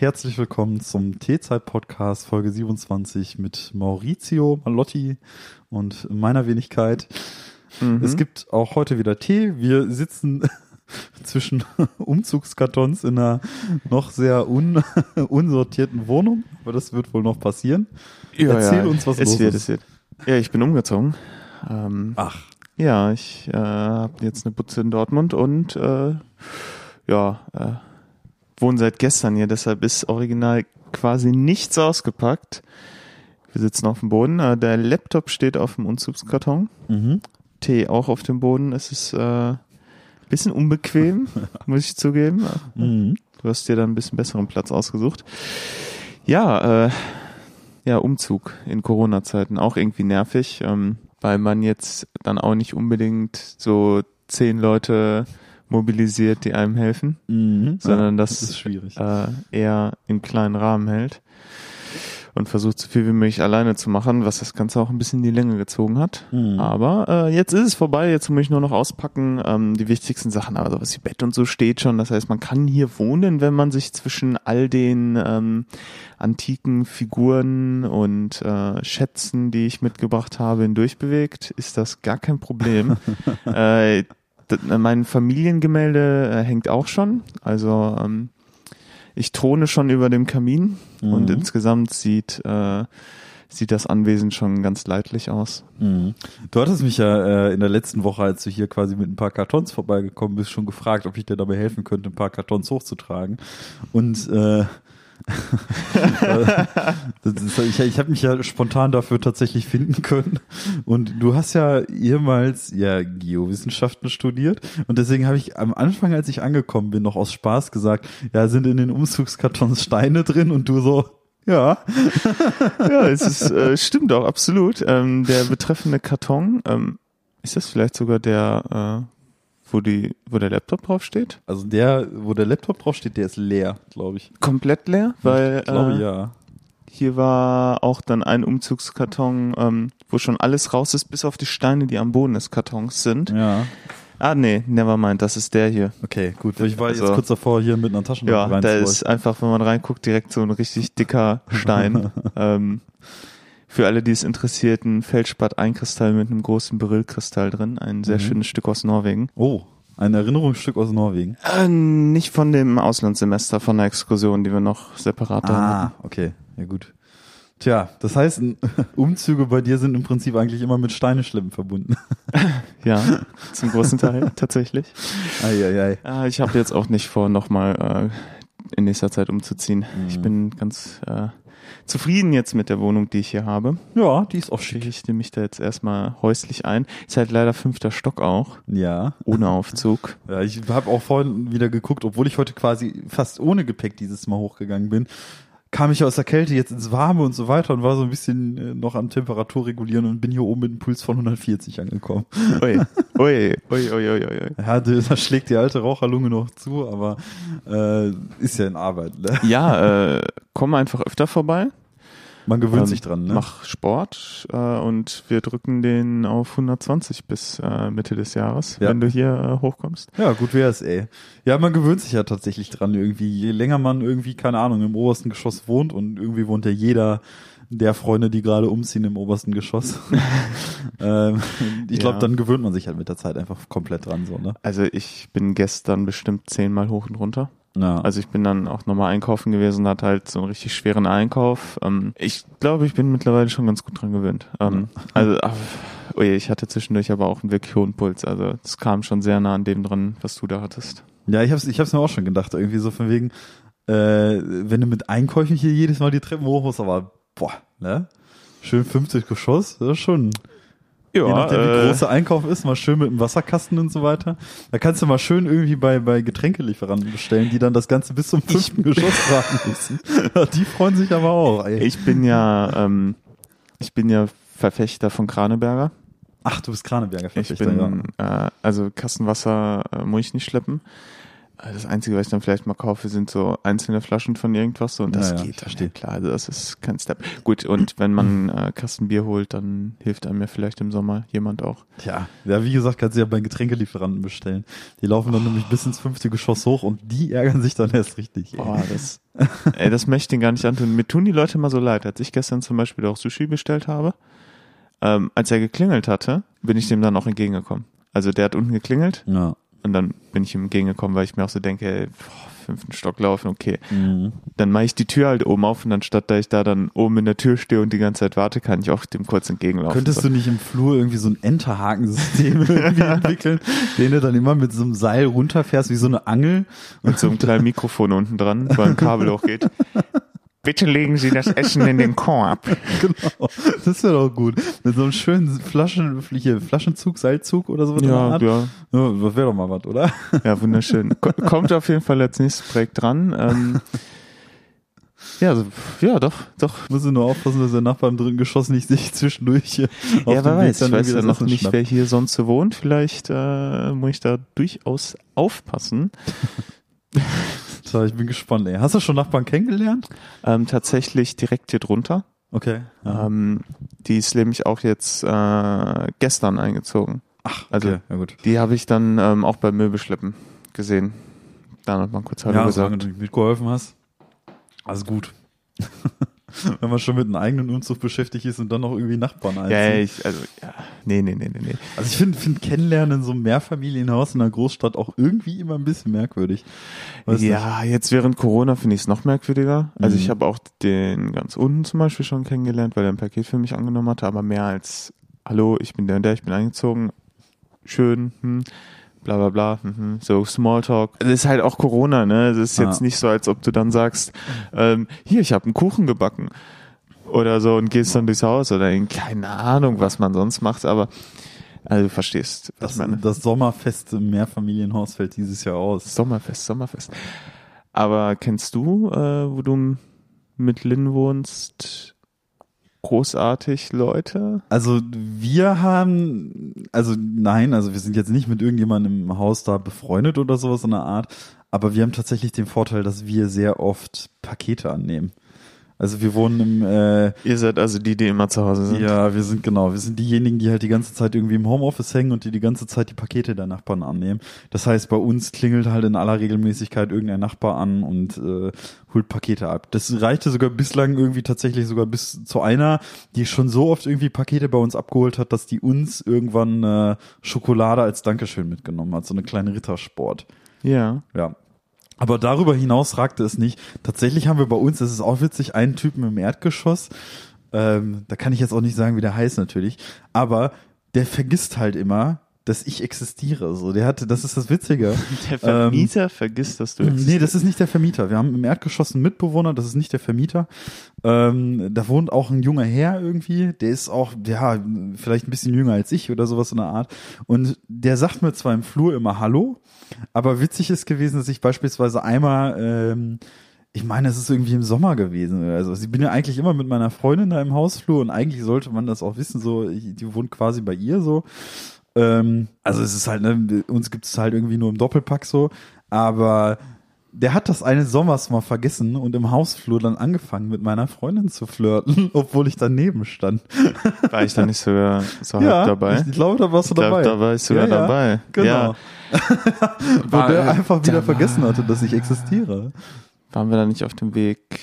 und herzlich willkommen zum T-Zeit-Podcast Folge 27 mit Maurizio Malotti und meiner Wenigkeit. Mhm. Es gibt auch heute wieder Tee. Wir sitzen zwischen Umzugskartons in einer noch sehr un unsortierten Wohnung, aber das wird wohl noch passieren. Ja, Erzähl ja, uns, was es los wird, ist. Es wird. Ja, ich bin umgezogen. Ähm, Ach. Ja, ich äh, habe jetzt eine Butze in Dortmund und äh, ja, äh, wohne seit gestern hier, deshalb ist original quasi nichts ausgepackt. Wir sitzen auf dem Boden. Äh, der Laptop steht auf dem Umzugskarton. Mhm. Tee auch auf dem Boden. Es ist äh, bisschen unbequem, muss ich zugeben. Mhm. Du hast dir da ein bisschen besseren Platz ausgesucht. Ja, äh, ja, Umzug in Corona-Zeiten auch irgendwie nervig, ähm, weil man jetzt dann auch nicht unbedingt so zehn Leute mobilisiert, die einem helfen, mhm. sondern ja, das, äh, eher in kleinen Rahmen hält und versucht so viel wie möglich alleine zu machen, was das Ganze auch ein bisschen in die Länge gezogen hat. Mhm. Aber äh, jetzt ist es vorbei, jetzt muss ich nur noch auspacken. Ähm, die wichtigsten Sachen, aber sowas wie Bett und so steht schon. Das heißt, man kann hier wohnen, wenn man sich zwischen all den ähm, antiken Figuren und äh, Schätzen, die ich mitgebracht habe, hindurchbewegt, ist das gar kein Problem. äh, mein Familiengemälde äh, hängt auch schon. Also ähm, ich throne schon über dem Kamin mhm. und insgesamt sieht äh, sieht das Anwesen schon ganz leidlich aus. Mhm. Du hattest mich ja äh, in der letzten Woche, als du hier quasi mit ein paar Kartons vorbeigekommen bist, schon gefragt, ob ich dir dabei helfen könnte, ein paar Kartons hochzutragen. Und äh, ich ich habe mich ja spontan dafür tatsächlich finden können. Und du hast ja ehemals ja Geowissenschaften studiert. Und deswegen habe ich am Anfang, als ich angekommen bin, noch aus Spaß gesagt, ja, sind in den Umzugskartons Steine drin und du so, ja. ja, es ist, äh, stimmt auch, absolut. Ähm, der betreffende Karton, ähm, ist das vielleicht sogar der, äh, wo die, wo der Laptop draufsteht? Also der, wo der Laptop draufsteht, der ist leer, glaube ich. Komplett leer? Weil, ich glaube äh, ja. Hier war auch dann ein Umzugskarton, ähm, wo schon alles raus ist, bis auf die Steine, die am Boden des Kartons sind. Ja. Ah, nee, never mind, das ist der hier. Okay, gut. Ich war also, jetzt kurz davor, hier mit einer Taschenlampe Ja, da ist einfach, wenn man reinguckt, direkt so ein richtig dicker Stein. ähm, für alle, die es interessiert, ein Feldspat-Einkristall mit einem großen Berylkristall drin. Ein sehr mhm. schönes Stück aus Norwegen. Oh, ein Erinnerungsstück aus Norwegen? Äh, nicht von dem Auslandssemester, von der Exkursion, die wir noch separat ah, haben. Ah, okay. Ja, gut. Tja, das heißt, Umzüge bei dir sind im Prinzip eigentlich immer mit Steineschleppen verbunden. ja, zum großen Teil tatsächlich. Eieiei. Äh, ich habe jetzt auch nicht vor, nochmal äh, in nächster Zeit umzuziehen. Mhm. Ich bin ganz äh, zufrieden jetzt mit der Wohnung, die ich hier habe. Ja, die ist auch schick. Ich nehme mich da jetzt erstmal häuslich ein. Ist halt leider fünfter Stock auch. Ja. Ohne Aufzug. Ja, ich habe auch vorhin wieder geguckt, obwohl ich heute quasi fast ohne Gepäck dieses Mal hochgegangen bin kam ich aus der Kälte jetzt ins Warme und so weiter und war so ein bisschen äh, noch am Temperatur regulieren und bin hier oben mit einem Puls von 140 angekommen. Ui, ui, ui, ui, ui, ui. Ja, da schlägt die alte Raucherlunge noch zu, aber äh, ist ja in Arbeit. Ne? Ja, äh, komm einfach öfter vorbei. Man gewöhnt ähm, sich dran, ne? Mach Sport äh, und wir drücken den auf 120 bis äh, Mitte des Jahres, ja. wenn du hier äh, hochkommst. Ja, gut wär's, ey. Ja, man gewöhnt sich ja tatsächlich dran irgendwie. Je länger man irgendwie, keine Ahnung, im obersten Geschoss wohnt und irgendwie wohnt ja jeder der Freunde, die gerade umziehen im obersten Geschoss. ähm, ich glaube, ja. dann gewöhnt man sich halt mit der Zeit einfach komplett dran, so, ne? Also ich bin gestern bestimmt zehnmal hoch und runter. Ja. Also ich bin dann auch nochmal einkaufen gewesen, hat halt so einen richtig schweren Einkauf. Ähm, ich glaube, ich bin mittlerweile schon ganz gut dran gewöhnt. Ähm, also, ach, oh je, ich hatte zwischendurch aber auch einen wirklich hohen Puls. Also es kam schon sehr nah an dem dran, was du da hattest. Ja, ich hab's, ich hab's mir auch schon gedacht, irgendwie so von wegen, äh, wenn du mit Einkäufen hier jedes Mal die Treppen hoch musst, aber boah, ne? Schön 50 Geschoss, das ist schon ja, Je nachdem, wie äh, groß der Einkauf ist, mal schön mit dem Wasserkasten und so weiter. Da kannst du mal schön irgendwie bei, bei Getränkelieferanten bestellen, die dann das Ganze bis zum fünften Geschoss tragen müssen. die freuen sich aber auch. Ey. Ich bin ja, ähm, ich bin ja Verfechter von Kraneberger. Ach, du bist Kraneberger Verfechter, ich bin, ja. Äh, also Kastenwasser äh, muss ich nicht schleppen. Das Einzige, was ich dann vielleicht mal kaufe, sind so einzelne Flaschen von irgendwas so und das Naja, geht dann verstehe. ja, klar. Also das ist kein Step. Gut, und wenn man äh, Kasten Bier holt, dann hilft einem ja vielleicht im Sommer jemand auch. Tja, ja, wie gesagt, kannst du ja bei Getränkelieferanten bestellen. Die laufen dann nämlich bis ins fünfte Geschoss hoch und die ärgern sich dann erst richtig. Boah, das, ey, das möchte ich den gar nicht antun. Mir tun die Leute mal so leid. Als ich gestern zum Beispiel auch Sushi bestellt habe, ähm, als er geklingelt hatte, bin ich dem dann auch entgegengekommen. Also der hat unten geklingelt Ja. Und dann bin ich ihm entgegengekommen, weil ich mir auch so denke, ey, boah, fünften Stock laufen, okay. Mhm. Dann mache ich die Tür halt oben auf und anstatt da ich da dann oben in der Tür stehe und die ganze Zeit warte, kann ich auch dem kurz entgegenlaufen. Könntest du nicht im Flur irgendwie so ein Enterhakensystem entwickeln, den du dann immer mit so einem Seil runterfährst, wie so eine Angel? mit so einem kleinen Mikrofon unten dran, weil ein Kabel hochgeht. Bitte legen Sie das Essen in den Korb. Genau. Das wäre doch gut. Mit so einem schönen Flaschen, hier, Flaschenzug, Seilzug oder so. Ja, ja, ja. Das wäre doch mal was, oder? ja, wunderschön. Ko- Kommt auf jeden Fall als nächstes Projekt dran. Ähm, ja, also, ja, doch, doch. Muss nur aufpassen, dass der Nachbar im dritten Geschoss nicht sich zwischendurch hier auf ja, wer weiß, dann ich weiß ja noch nicht, schnappt. wer hier sonst so wohnt. Vielleicht äh, muss ich da durchaus aufpassen. So, ich bin gespannt, ey. Hast du schon Nachbarn kennengelernt? Ähm, tatsächlich direkt hier drunter. Okay. Ja. Ähm, die ist nämlich auch jetzt äh, gestern eingezogen. Ach, also- okay. ja gut. Die habe ich dann ähm, auch beim Möbelschleppen gesehen. Da hat man kurz Hallo ja, gesagt. du mitgeholfen hast. Also gut. Wenn man schon mit einem eigenen Umzug beschäftigt ist und dann noch irgendwie Nachbarn einzieht. Ja, ich, also, ja. Nee, nee, nee, nee, nee. Also ich finde find Kennenlernen in so einem Mehrfamilienhaus in einer Großstadt auch irgendwie immer ein bisschen merkwürdig. Weißt ja, jetzt während Corona finde ich es noch merkwürdiger. Also Mhm. ich habe auch den ganz unten zum Beispiel schon kennengelernt, weil er ein Paket für mich angenommen hatte, aber mehr als Hallo, ich bin der und der, ich bin eingezogen. Schön, hm, bla bla bla, mhm, so Smalltalk. Es ist halt auch Corona, ne? Es ist jetzt Ja. nicht so, als ob du dann sagst, ähm, hier, ich habe einen Kuchen gebacken. Oder so und gehst dann durchs Haus oder in keine Ahnung, was man sonst macht, aber also du verstehst, was Das, ich meine. das Sommerfest im Mehrfamilienhaus fällt dieses Jahr aus. Sommerfest, Sommerfest. Aber kennst du, äh, wo du mit Lynn wohnst, großartig Leute? Also wir haben, also nein, also wir sind jetzt nicht mit irgendjemandem im Haus da befreundet oder sowas in der Art, aber wir haben tatsächlich den Vorteil, dass wir sehr oft Pakete annehmen. Also wir wohnen im, äh, Ihr seid also die, die immer zu Hause sind. ja, wir sind genau, wir sind diejenigen, die halt die ganze Zeit irgendwie im Homeoffice hängen und die die ganze Zeit die Pakete der Nachbarn annehmen. Das heißt, bei uns klingelt halt in aller Regelmäßigkeit irgendein Nachbar an und äh, holt Pakete ab. Das reichte sogar bislang irgendwie tatsächlich sogar bis zu einer, die schon so oft irgendwie Pakete bei uns abgeholt hat, dass die uns irgendwann äh, Schokolade als Dankeschön mitgenommen hat, so eine kleine Rittersport. Ja. Ja. Aber darüber hinaus ragte es nicht. Tatsächlich haben wir bei uns, das ist auch witzig, einen Typen im Erdgeschoss. Ähm, da kann ich jetzt auch nicht sagen, wie der heißt natürlich. Aber der vergisst halt immer, dass ich existiere. So, der hatte, das ist das Witzige. Der Vermieter vergisst, dass du Nee, das ist nicht der Vermieter. Wir haben im Erdgeschoss einen Mitbewohner, das ist nicht der Vermieter. Ähm, da wohnt auch ein junger Herr irgendwie, der ist auch, ja, vielleicht ein bisschen jünger als ich oder sowas in der Art. Und der sagt mir zwar im Flur immer Hallo, aber witzig ist gewesen, dass ich beispielsweise einmal, ähm, ich meine, es ist irgendwie im Sommer gewesen. Also ich bin ja eigentlich immer mit meiner Freundin da im Hausflur und eigentlich sollte man das auch wissen, so, ich, die wohnt quasi bei ihr so. Ähm, also es ist halt, ne, uns gibt es halt irgendwie nur im Doppelpack so, aber der hat das eines Sommers mal vergessen und im Hausflur dann angefangen mit meiner Freundin zu flirten, obwohl ich daneben stand. War ich da nicht sogar so halb dabei? ich glaube, da warst du Ich glaub, dabei. da war ich sogar Ja, ja, dabei. Genau. Ja. Wo der einfach wieder vergessen hatte, dass ich existiere. Waren wir da nicht auf dem Weg?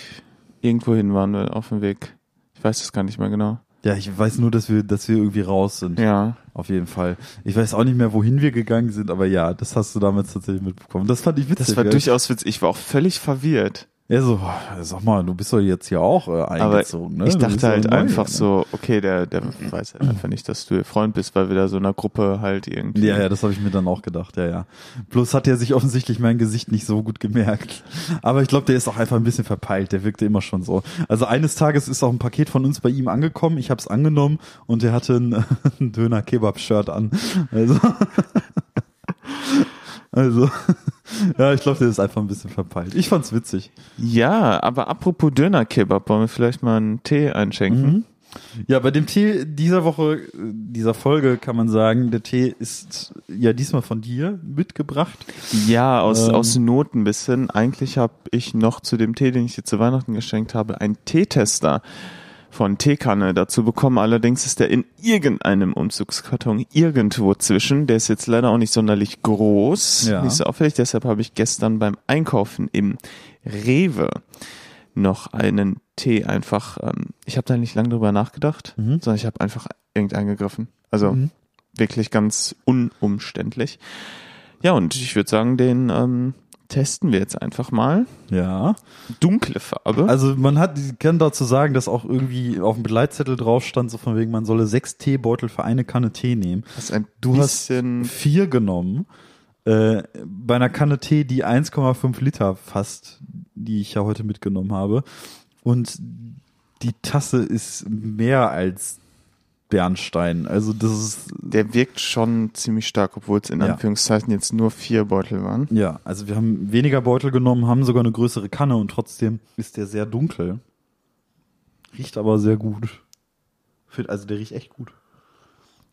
Irgendwohin waren wir auf dem Weg. Ich weiß es gar nicht mehr genau. Ja, ich weiß nur, dass wir, dass wir irgendwie raus sind. Ja. Auf jeden Fall. Ich weiß auch nicht mehr, wohin wir gegangen sind, aber ja, das hast du damals tatsächlich mitbekommen. Das fand ich witzig. Das war ja. durchaus witzig. Ich war auch völlig verwirrt. Ja, so, sag mal, du bist doch jetzt hier auch äh, Aber eingezogen, ne? ich dachte halt neu, einfach ne? so, okay, der, der weiß halt einfach nicht, dass du ihr Freund bist, weil wir da so in einer Gruppe halt irgendwie. Ja, ja, das habe ich mir dann auch gedacht, ja, ja. Bloß hat er sich offensichtlich mein Gesicht nicht so gut gemerkt. Aber ich glaube, der ist auch einfach ein bisschen verpeilt, der wirkte immer schon so. Also eines Tages ist auch ein Paket von uns bei ihm angekommen, ich habe es angenommen und er hatte ein, ein Döner-Kebab-Shirt an. Also, also ja, ich glaube, der ist einfach ein bisschen verpeilt. Ich fand's witzig. Ja, aber apropos Döner-Kebab, wollen wir vielleicht mal einen Tee einschenken? Mhm. Ja, bei dem Tee dieser Woche, dieser Folge kann man sagen, der Tee ist ja diesmal von dir mitgebracht. Ja, aus, Ähm. aus Not ein bisschen. Eigentlich habe ich noch zu dem Tee, den ich dir zu Weihnachten geschenkt habe, einen Teetester von Teekanne dazu bekommen. Allerdings ist der in irgendeinem Umzugskarton irgendwo zwischen. Der ist jetzt leider auch nicht sonderlich groß, Ja. nicht so auffällig. Deshalb habe ich gestern beim Einkaufen im Rewe noch einen Tee einfach. Ähm, ich habe da nicht lange drüber nachgedacht, Mhm. sondern ich habe einfach irgendeinen gegriffen. Also Mhm. wirklich ganz unumständlich. Ja, und ich würde sagen, den ähm, testen wir jetzt einfach mal. Ja. Dunkle Farbe. Also man hat, kann dazu sagen, dass auch irgendwie auf dem Begleitzettel drauf stand, so von wegen, man solle sechs Teebeutel für eine Kanne Tee nehmen. das ein Du hast vier genommen. Äh, bei einer Kanne Tee, die 1,5 Liter fast, die ich ja heute mitgenommen habe. Und die Tasse ist mehr als Bernstein. Also das ist, der wirkt schon ziemlich stark, obwohl es in Ja. Anführungszeichen jetzt nur vier Beutel waren. ja, also wir haben weniger Beutel genommen, haben sogar eine größere Kanne und trotzdem ist der sehr dunkel. Riecht aber sehr gut. Also der riecht echt gut.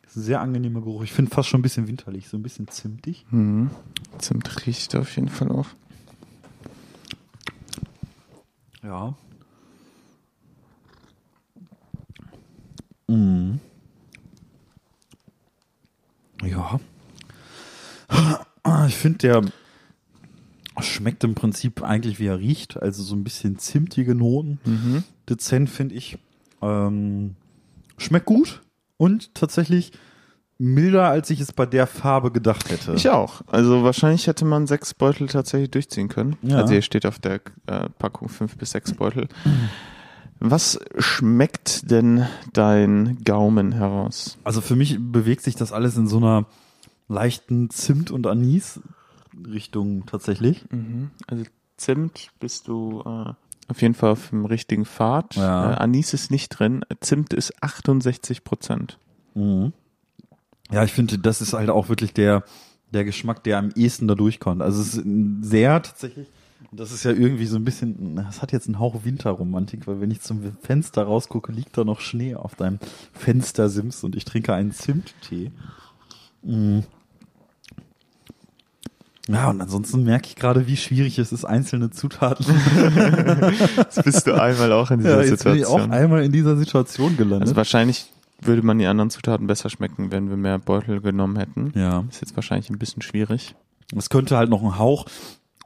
Ist ein sehr angenehmer Geruch. Ich finde fast schon ein bisschen winterlich, so ein bisschen zimtig. Mhm. Zimt riecht auf jeden Fall auch. Ja. Mhm. Ja. Ich finde, der schmeckt im Prinzip eigentlich, wie er riecht. Also so ein bisschen zimtige Noten. Mhm. Dezent, finde ich. Ähm, schmeckt gut und tatsächlich milder, als ich es bei der Farbe gedacht hätte. Ich auch. Also wahrscheinlich hätte man sechs Beutel tatsächlich durchziehen können. Ja. Also hier steht auf der äh, Packung fünf bis sechs Beutel. Was schmeckt denn dein Gaumen heraus? Also für mich bewegt sich das alles in so einer leichten Zimt- und Anis-Richtung tatsächlich. Also Zimt bist du äh, auf jeden Fall auf dem richtigen Pfad. Ja. Äh, Anis ist nicht drin. Zimt ist 68 Prozent. Ja, ich finde, das ist halt auch wirklich der, der Geschmack, der am ehesten da durchkommt. Also es ist sehr tatsächlich, das ist ja irgendwie so ein bisschen, das hat jetzt einen Hauch Winterromantik, weil wenn ich zum Fenster rausgucke, liegt da noch Schnee auf deinem Fenstersims und ich trinke einen Zimttee. Mm. Ja, und ansonsten merke ich gerade, wie schwierig es ist, einzelne Zutaten. Jetzt bist du einmal auch in ja, jetzt bin ich auch einmal in dieser Situation gelandet. Also wahrscheinlich würde man die anderen Zutaten besser schmecken, wenn wir mehr Beutel genommen hätten. ja. Ist jetzt wahrscheinlich ein bisschen schwierig. Es könnte halt noch ein Hauch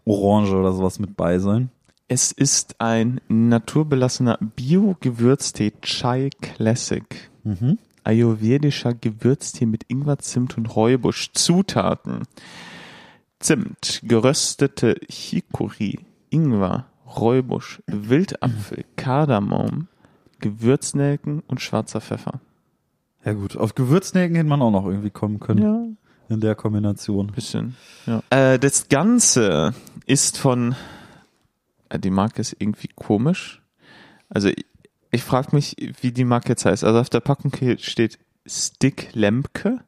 Orange oder sowas mit bei sein. Es ist ein naturbelassener Bio-Gewürztee Chai Classic. Mhm. Ayurvedischer Gewürztee mit Ingwer, Zimt und Räubusch. Zutaten. Zimt, geröstete Chicorée, Ingwer, Räubusch, Wildapfel, Kardamom, Gewürznelken und schwarzer Pfeffer. Ja gut, auf Gewürznelken hätte man auch noch irgendwie kommen können Ja, in der Kombination. bisschen. Ja. Äh, das Ganze ist von, äh, die Marke ist irgendwie komisch. Also ich, ich frage mich, wie die Marke jetzt heißt. Also auf der Packung steht Stick Lemke,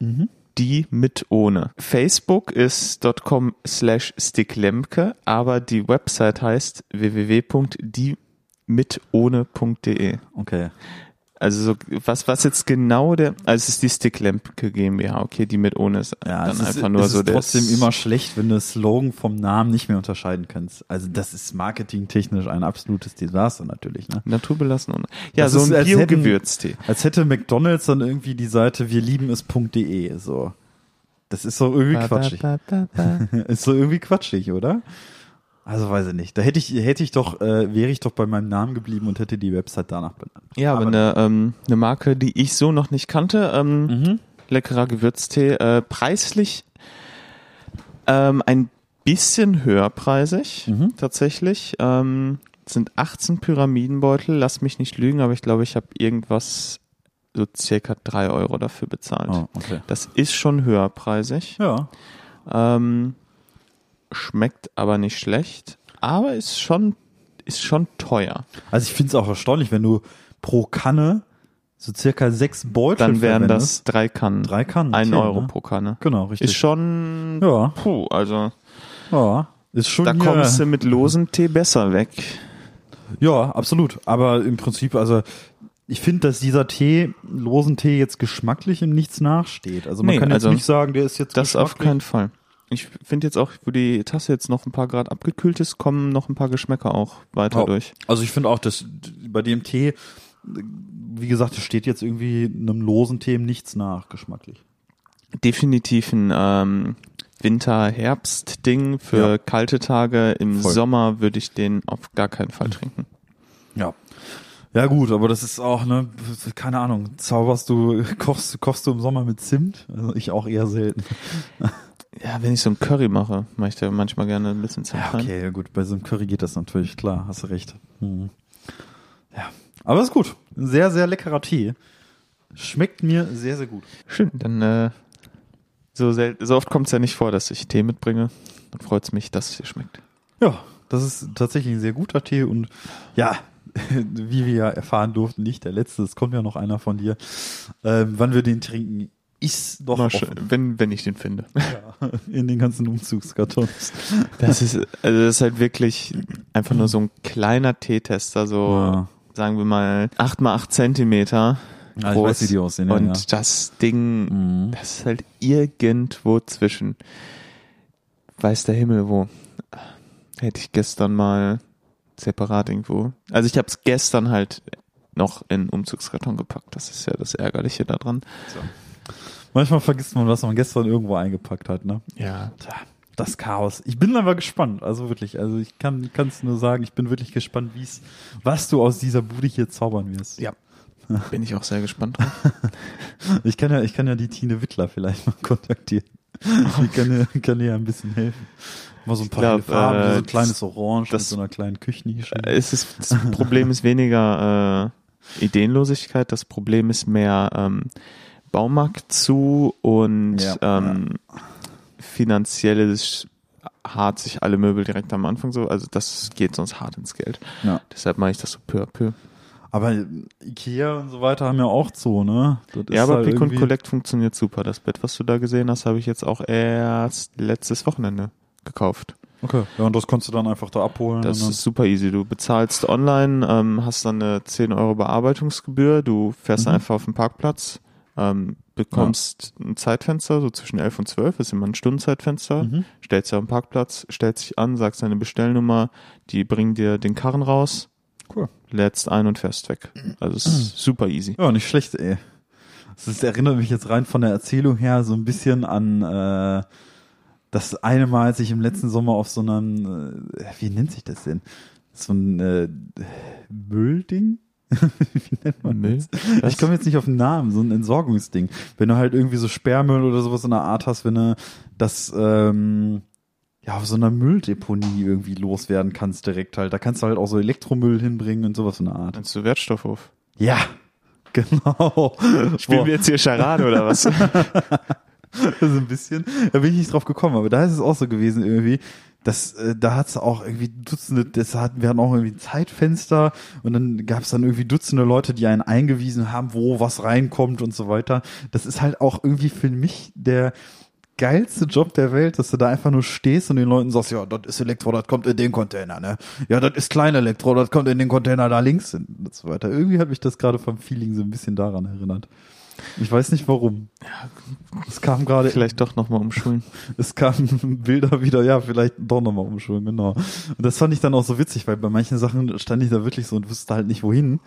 Mhm. die mit ohne. Facebook ist .com slash sticklemke, aber die Website heißt www.diemitohne.de. Okay. Also so, was, was jetzt genau der, also es ist die Sticklemke GmbH, okay, die mit ohne ist Ja, dann es ist, einfach nur es so ist trotzdem immer schlecht, wenn du Slogan vom Namen nicht mehr unterscheiden kannst. Also das ist marketingtechnisch ein absolutes Desaster natürlich. Ne? Naturbelassen und ja, Das so ist, ein als Bio-Gewürztee. Als hätte McDonalds dann irgendwie die Seite wir lieben es.de so. Das ist so irgendwie quatschig. Ba, ba, ba, ba. Ist so irgendwie quatschig, oder? Also weiß ich nicht. Da hätte ich, hätte ich doch, äh, wäre ich doch bei meinem Namen geblieben und hätte die Website danach benannt. Ja, aber, Aber- eine, ähm, eine Marke, die ich so noch nicht kannte, ähm, Mhm. leckerer Gewürztee, äh, preislich ähm, ein bisschen höherpreisig, Mhm. tatsächlich. Ähm, es sind 18 Pyramidenbeutel, lass mich nicht lügen, aber ich glaube, ich habe irgendwas so circa drei Euro dafür bezahlt. Oh, okay. Das ist schon höherpreisig. Ja. Ähm, schmeckt aber nicht schlecht, aber ist schon, ist schon teuer. Also ich finde es auch erstaunlich, wenn du pro Kanne so circa sechs Beutel Dann wären das drei Kannen. drei Kannen. Ein Euro ne? pro Kanne. Genau, richtig. Ist schon, ja, puh, also ja. Ist schon da hier- kommst du mit losem Tee besser weg. Ja, absolut. Aber im Prinzip, also ich finde, dass dieser Tee, losen Tee, jetzt geschmacklich im Nichts nachsteht. Also man nee, kann jetzt also nicht sagen, der ist jetzt Das auf keinen Fall. Ich finde jetzt auch, wo die Tasse jetzt noch ein paar Grad abgekühlt ist, kommen noch ein paar Geschmäcker auch weiter oh. durch. Also ich finde auch, dass bei dem Tee, wie gesagt, es steht jetzt irgendwie einem losen Tee Nichts nach, geschmacklich. Definitiv ein ähm, Winter-Herbst-Ding für ja. kalte Tage. Im Voll. Sommer würde ich den auf gar keinen Fall trinken. Ja. Ja gut, aber das ist auch, ne, keine Ahnung, zauberst du, kochst, kochst du im Sommer mit Zimt? Also ich auch eher selten. Ja, wenn ich so ein Curry mache, mache ich da manchmal gerne ein bisschen Zimt ja, Okay, ja, gut, bei so einem Curry geht das natürlich, klar, hast du recht. Hm. Ja, aber ist gut. Ein sehr, sehr leckerer Tee. Schmeckt mir sehr, sehr gut. Schön, dann äh, so, so oft kommt es ja nicht vor, dass ich Tee mitbringe. Dann freut es mich, dass es dir schmeckt. Ja, das ist tatsächlich ein sehr guter Tee und ja, wie wir ja erfahren durften, nicht der letzte, es kommt ja noch einer von dir. Ähm, wann wir den trinken, ist doch offen. wenn wenn ich den finde. Ja, in den ganzen Umzugskartons. Das ist also das ist halt wirklich einfach nur so ein kleiner Teetester, so ja. sagen wir mal acht mal acht Zentimeter. Ja, groß. ich weiß, wie die aussehen. Und ja. das Ding, mhm. das ist halt irgendwo zwischen. Weiß der Himmel wo. Hätte ich gestern mal separat irgendwo. Also ich habe es gestern halt noch in Umzugskarton gepackt. Das ist ja das Ärgerliche daran. So. Manchmal vergisst man, was man gestern irgendwo eingepackt hat, ne? Ja. Das Chaos. Ich bin aber gespannt, also wirklich. Also ich kann es nur sagen, ich bin wirklich gespannt, wie's, was du aus dieser Bude hier zaubern wirst. Ja. Bin ich auch sehr gespannt drauf. ich kann ja, ich kann ja die Tine Wittler vielleicht mal kontaktieren. Die kann ja, kann ja ein bisschen helfen. Mal so ein paar glaub, Farben, äh, so ein kleines Orange das, mit so einer kleinen Küchennische. Es ist, das Problem ist weniger äh, Ideenlosigkeit, das Problem ist mehr ähm, Baumarkt zu und ja, ähm, ja. finanzielles hart sich alle Möbel direkt am Anfang so, also das geht sonst hart ins Geld. Ja. Deshalb mache ich das so peu à peu. Aber Ikea und so weiter haben ja auch so, ne? ja, aber halt Pick und Collect funktioniert super. Das Bett, was du da gesehen hast, habe ich jetzt auch erst letztes Wochenende gekauft. Okay, ja, und das konntest du dann einfach da abholen. Das ist super easy. Du bezahlst online, ähm, hast dann eine 10 Euro Bearbeitungsgebühr, du fährst mhm. einfach auf den Parkplatz, ähm, bekommst ja. ein Zeitfenster, so zwischen 11 und 12, ist immer ein Stundenzeitfenster, mhm. stellst dich den Parkplatz, stellst dich an, sagst deine Bestellnummer, die bringen dir den Karren raus, cool. lädst ein und fährst weg. Also es ist super easy. Ja, nicht schlecht, ey. Das erinnert mich jetzt rein von der Erzählung her so ein bisschen an äh, das eine Mal, als ich im letzten Sommer auf so einem, äh, wie nennt sich das denn? So ein äh, Müllding? Wie nennt man Müll? das? Ich komme jetzt nicht auf den Namen, so ein Entsorgungsding. Wenn du halt irgendwie so Sperrmüll oder sowas in der Art hast, wenn du das ähm, ja auf so einer Mülldeponie irgendwie loswerden kannst direkt halt. Da kannst du halt auch so Elektromüll hinbringen und sowas in der Art. Meinst du Wertstoffhof? Ja, genau. Spielen wir jetzt hier Charade oder was? also ein bisschen, da bin ich nicht drauf gekommen, aber da ist es auch so gewesen irgendwie, dass äh, da hat's auch irgendwie Dutzende, das hatten wir hatten auch irgendwie ein Zeitfenster und dann gab's dann irgendwie Dutzende Leute, die einen eingewiesen haben, wo was reinkommt und so weiter. Das ist halt auch irgendwie für mich der geilste Job der Welt, dass du da einfach nur stehst und den Leuten sagst, ja, das ist Elektro, das kommt in den Container, ne? Ja, das ist klein Elektro, das kommt in den Container da links und so weiter. Irgendwie hat mich das gerade vom Feeling so ein bisschen daran erinnert. Ich weiß nicht warum. Ja, es kam gerade. Vielleicht doch nochmal umschulen. Es kamen Bilder wieder, ja, vielleicht doch nochmal umschulen, genau. Und das fand ich dann auch so witzig, weil bei manchen Sachen stand ich da wirklich so und wusste halt nicht wohin.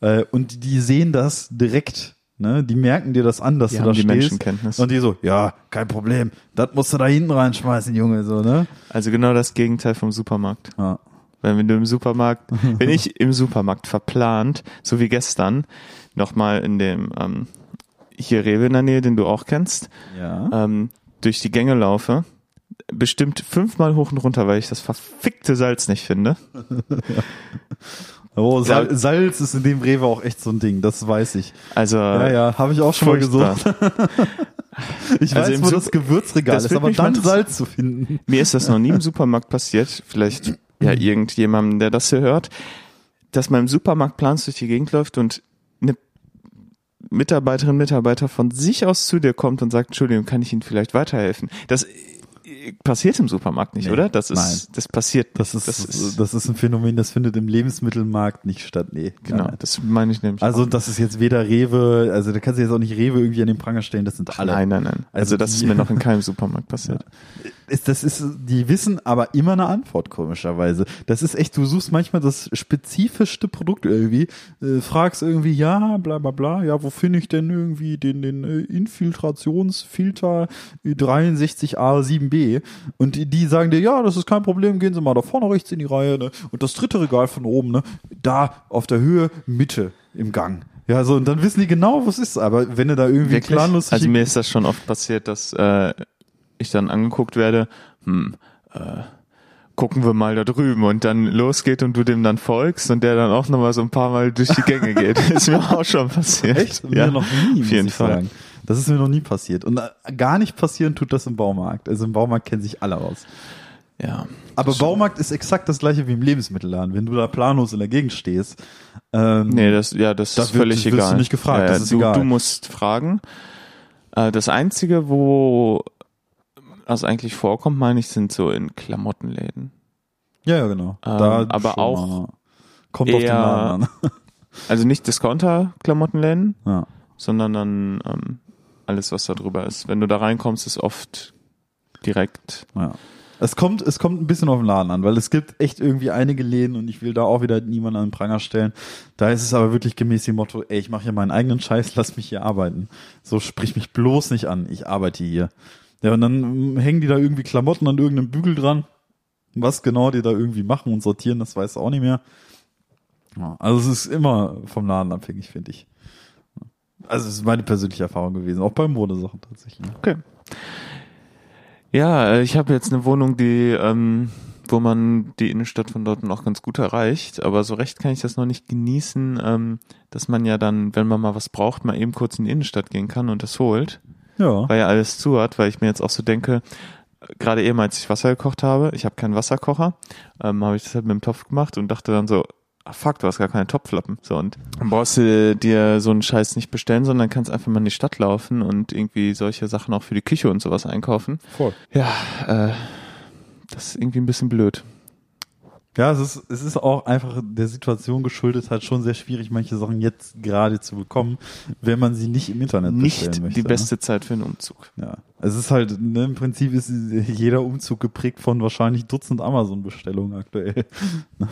Äh, und die sehen das direkt, ne? Die merken dir das an, dass die du da die stehst. Menschenkenntnis. Und die so, ja, kein Problem. Das musst du da hinten reinschmeißen, Junge, so, ne? Also genau das Gegenteil vom Supermarkt. Ja. Weil wenn du im Supermarkt, wenn ich im Supermarkt verplant, so wie gestern, nochmal in dem ähm, hier Rewe in der Nähe, den du auch kennst, ja. ähm, durch die Gänge laufe, bestimmt fünfmal hoch und runter, weil ich das verfickte Salz nicht finde. Oh, Sal Salz ist in dem Rewe auch echt so ein Ding, das weiß ich. Also ja, ja, habe ich auch schon furchtbar. mal gesucht. ich also weiß, wo das Gewürzregal das ist, aber dann Salz zu finden. Mir ist das noch nie im Supermarkt passiert. Vielleicht ja irgendjemandem, der das hier hört, dass man im Supermarkt plans durch die Gegend läuft und Mitarbeiterin, Mitarbeiter von sich aus zu dir kommt und sagt, Entschuldigung, kann ich Ihnen vielleicht weiterhelfen? Das passiert im Supermarkt nicht, Nee, oder? Das ist, nein. das passiert. Das ist, das das ist ist, ein Phänomen, das findet im Lebensmittelmarkt nicht statt. Nee, genau. Nein. Das meine ich nämlich. Also das ist jetzt weder Rewe, also da kannst du jetzt auch nicht Rewe irgendwie an den Pranger stellen, das sind alle. nein, nein, nein. Also, Also das ist mir noch in keinem Supermarkt passiert. Ist, das ist, die wissen aber immer eine Antwort, komischerweise. Das ist echt, du suchst manchmal das spezifischste Produkt irgendwie, äh, fragst irgendwie, ja, bla bla bla, ja, wo finde ich denn irgendwie den, den äh, Infiltrationsfilter 63A7B? Und die, die sagen dir, ja, das ist kein Problem, gehen Sie mal da vorne rechts in die Reihe, ne? Und das dritte Regal von oben, ne? Da auf der Höhe, Mitte im Gang. Ja, so, und dann wissen die genau, was ist. Aber wenn du da irgendwie Wirklich? planlos Also mir ist das schon oft passiert, dass äh, ich dann angeguckt werde, hm, äh, gucken wir mal da drüben und dann losgeht und du dem dann folgst und der dann auch nochmal so ein paar Mal durch die Gänge geht. ist mir auch schon passiert. Echt? Ja, Mir noch nie, auf jeden Fall. sagen. Das ist mir noch nie passiert. Und äh, gar nicht passieren tut das im Baumarkt. Also im Baumarkt kennen sich alle aus. Ja. Aber Baumarkt ist exakt das gleiche wie im Lebensmittelladen. Wenn du da planlos in der Gegend stehst, ähm, Nee, das, ja, das, Das ist wird- völlig wirst du egal. nicht gefragt, Ja, das ja, ist du, egal. du musst fragen. Äh, das Einzige, wo das eigentlich vorkommt, meine ich, sind so in Klamottenläden. ja, ja, genau. Ähm, da aber auch kommt auf den eher- Laden an. Also nicht Discounter-Klamottenläden, Ja. sondern dann ähm, alles, was da drüber ist. Wenn du da reinkommst, ist oft direkt. Ja. Es kommt, es kommt ein bisschen auf den Laden an, weil es gibt echt irgendwie einige Läden und ich will da auch wieder niemanden an den Pranger stellen. Da ist es aber wirklich gemäß dem Motto, ey, ich mache hier meinen eigenen Scheiß, lass mich hier arbeiten. So sprich mich bloß nicht an, ich arbeite hier. Ja, und dann mm, hängen die da irgendwie Klamotten an irgendeinem Bügel dran. Was genau die da irgendwie machen und sortieren, das weiß auch nicht mehr. Also es ist immer vom Laden abhängig, finde ich. Also es ist meine persönliche Erfahrung gewesen, auch bei Modesachen tatsächlich. Okay. Ja, äh, ich habe jetzt eine Wohnung, die, ähm, wo man die Innenstadt von dort noch ganz gut erreicht, aber so recht kann ich das noch nicht genießen, ähm, dass man ja dann, wenn man mal was braucht, mal eben kurz in die Innenstadt gehen kann und das holt, Ja. weil ja alles zu hat, weil ich mir jetzt auch so denke, gerade eben, als ich Wasser gekocht habe, ich habe keinen Wasserkocher, ähm, habe ich das halt mit dem Topf gemacht und dachte dann so, ah fuck, du hast gar keine Topflappen. So, und dann brauchst du dir so einen Scheiß nicht bestellen, sondern kannst einfach mal in die Stadt laufen und irgendwie solche Sachen auch für die Küche und sowas einkaufen. Voll. Ja, äh, das ist irgendwie ein bisschen blöd. Ja, es ist, es ist auch einfach der Situation geschuldet, halt schon sehr schwierig, manche Sachen jetzt gerade zu bekommen, wenn man sie nicht im Internet bestellen Nicht möchte. die beste Zeit für einen Umzug. Ne? Ja, es ist halt, ne, im Prinzip ist jeder Umzug geprägt von wahrscheinlich Dutzend Amazon-Bestellungen aktuell.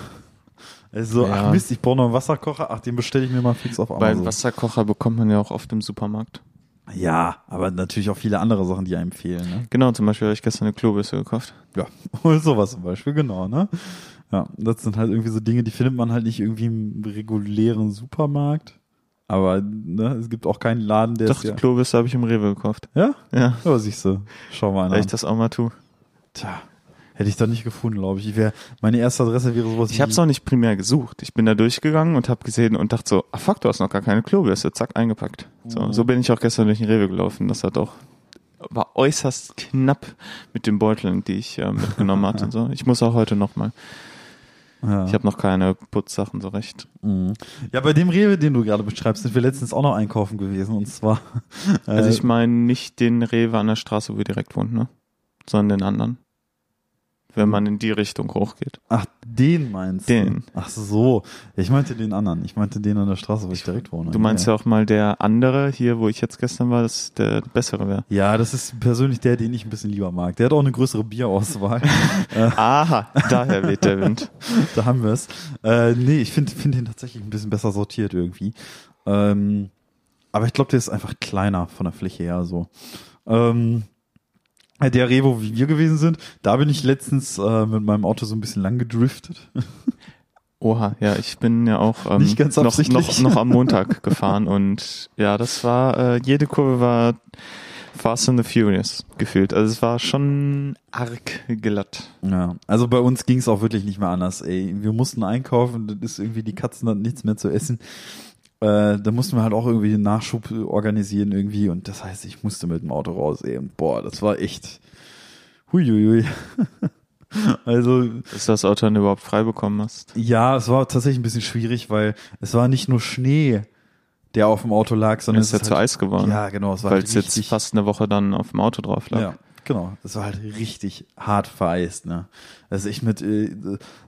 Also, Ja. ach Mist, ich brauche noch einen Wasserkocher, ach, den bestelle ich mir mal fix auf Amazon. Wasserkocher bekommt man ja auch oft im Supermarkt. Ja, aber natürlich auch viele andere Sachen, die einem fehlen, ne? Genau, zum Beispiel habe ich gestern eine Klobürste gekauft. Ja, sowas zum Beispiel, genau, ne? Ja, das sind halt irgendwie so Dinge, die findet man halt nicht irgendwie im regulären Supermarkt. Aber ne, es gibt auch keinen Laden, der Doch, die ja. Klobürste habe ich im Rewe gekauft. Ja? Ja, Ja, siehst du. Schau mal weil an. ich das auch mal tue. Tja, hätte ich da nicht gefunden, glaube ich. ich wär, meine erste Adresse wäre sowas Ich habe es auch nicht primär gesucht. Ich bin da durchgegangen und habe gesehen und dachte so, ah fuck, du hast noch gar keine Klobürste. Zack, eingepackt. So, Mhm. so bin ich auch gestern durch den Rewe gelaufen. Das hat auch war äußerst knapp mit den Beuteln, die ich äh, mitgenommen hatte. Und so. Ich muss auch heute noch mal. Ja. Ich habe noch keine Putzsachen so recht. Mhm. ja, bei dem Rewe, den du gerade beschreibst, sind wir letztens auch noch einkaufen gewesen. Und zwar. Also äh, ich meine nicht den Rewe an der Straße, wo ihr direkt wohnt, ne? Sondern den anderen. Wenn man in die Richtung hochgeht. Ach, den meinst Den. du? Ach so. Ich meinte den anderen. Ich meinte den an der Straße, wo ich direkt wohne. Du meinst ja auch mal der andere hier, wo ich jetzt gestern war, dass der bessere wäre. Ja, das ist persönlich der, den ich ein bisschen lieber mag. Der hat auch eine größere Bierauswahl. Aha, daher weht der Wind. da haben wir es. Äh, nee, ich finde find den tatsächlich ein bisschen besser sortiert irgendwie. Ähm, aber ich glaube, der ist einfach kleiner von der Fläche her so. Ähm, der Revo, wie wir gewesen sind, da bin ich letztens äh, mit meinem Auto so ein bisschen lang gedriftet. Oha, ja, ich bin ja auch ähm, Nicht ganz noch, noch, noch am Montag gefahren und ja, das war, äh, jede Kurve war Fast and the Furious gefühlt. Also es war schon arg glatt. Ja, also bei uns ging es auch wirklich nicht mehr anders. Ey, wir mussten einkaufen, das ist irgendwie die Katzen hatten nichts mehr zu essen. Äh, da mussten wir halt auch irgendwie den Nachschub organisieren irgendwie und das heißt, ich musste mit dem Auto raus. Und boah, das war echt. Huiuiui. also Dass du das Auto dann überhaupt frei bekommen hast. ja, es war tatsächlich ein bisschen schwierig, weil es war nicht nur Schnee, der auf dem Auto lag, sondern Dann ist ja ist zu halt, Eis geworden. Ja, genau, es war weil halt es jetzt richtig- fast eine Woche dann auf dem Auto drauf lag. Ja. Genau, das war halt richtig hart vereist, ne? Also ich mit, äh,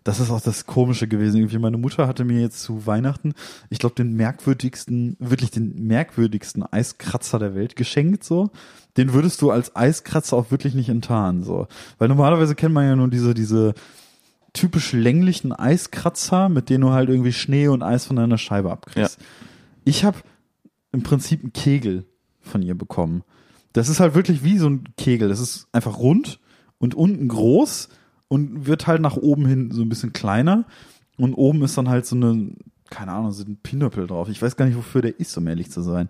das ist auch das Komische gewesen. Irgendwie meine Mutter hatte mir jetzt zu Weihnachten, ich glaube, den merkwürdigsten, wirklich den merkwürdigsten Eiskratzer der Welt geschenkt, so. Den würdest du als Eiskratzer auch wirklich nicht enttarnen, so. Weil normalerweise kennt man ja nur diese, diese typisch länglichen Eiskratzer, mit denen du halt irgendwie Schnee und Eis von deiner Scheibe abkriegst. Ja. Ich habe im Prinzip einen Kegel von ihr bekommen. Das ist halt wirklich wie so ein Kegel. Das ist einfach rund und unten groß und wird halt nach oben hin so ein bisschen kleiner. Und oben ist dann halt so eine, keine Ahnung, so ein Pinöppel drauf. Ich weiß gar nicht, wofür der ist, um ehrlich zu sein.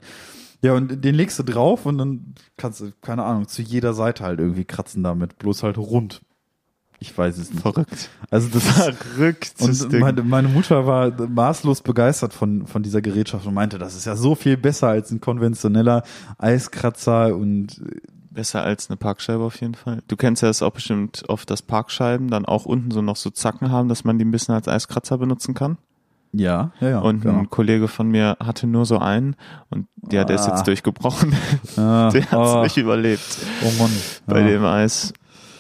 Ja, und den legst du drauf und dann kannst du, keine Ahnung, zu jeder Seite halt irgendwie kratzen damit. Bloß halt rund. Ich weiß es nicht. Verrückt. Also das Verrückt. und meine, meine Mutter war maßlos begeistert von, von dieser Gerätschaft und meinte, das ist ja so viel besser als ein konventioneller Eiskratzer und Besser als eine Parkscheibe auf jeden Fall. Du kennst ja das auch bestimmt oft, dass Parkscheiben dann auch unten so noch so Zacken haben, dass man die ein bisschen als Eiskratzer benutzen kann. ja, ja, ja. und genau. ein Kollege von mir hatte nur so einen und der, der ist Ah. jetzt durchgebrochen. Ah, der hat's oh, nicht überlebt oh Mann. bei ja. dem Eis.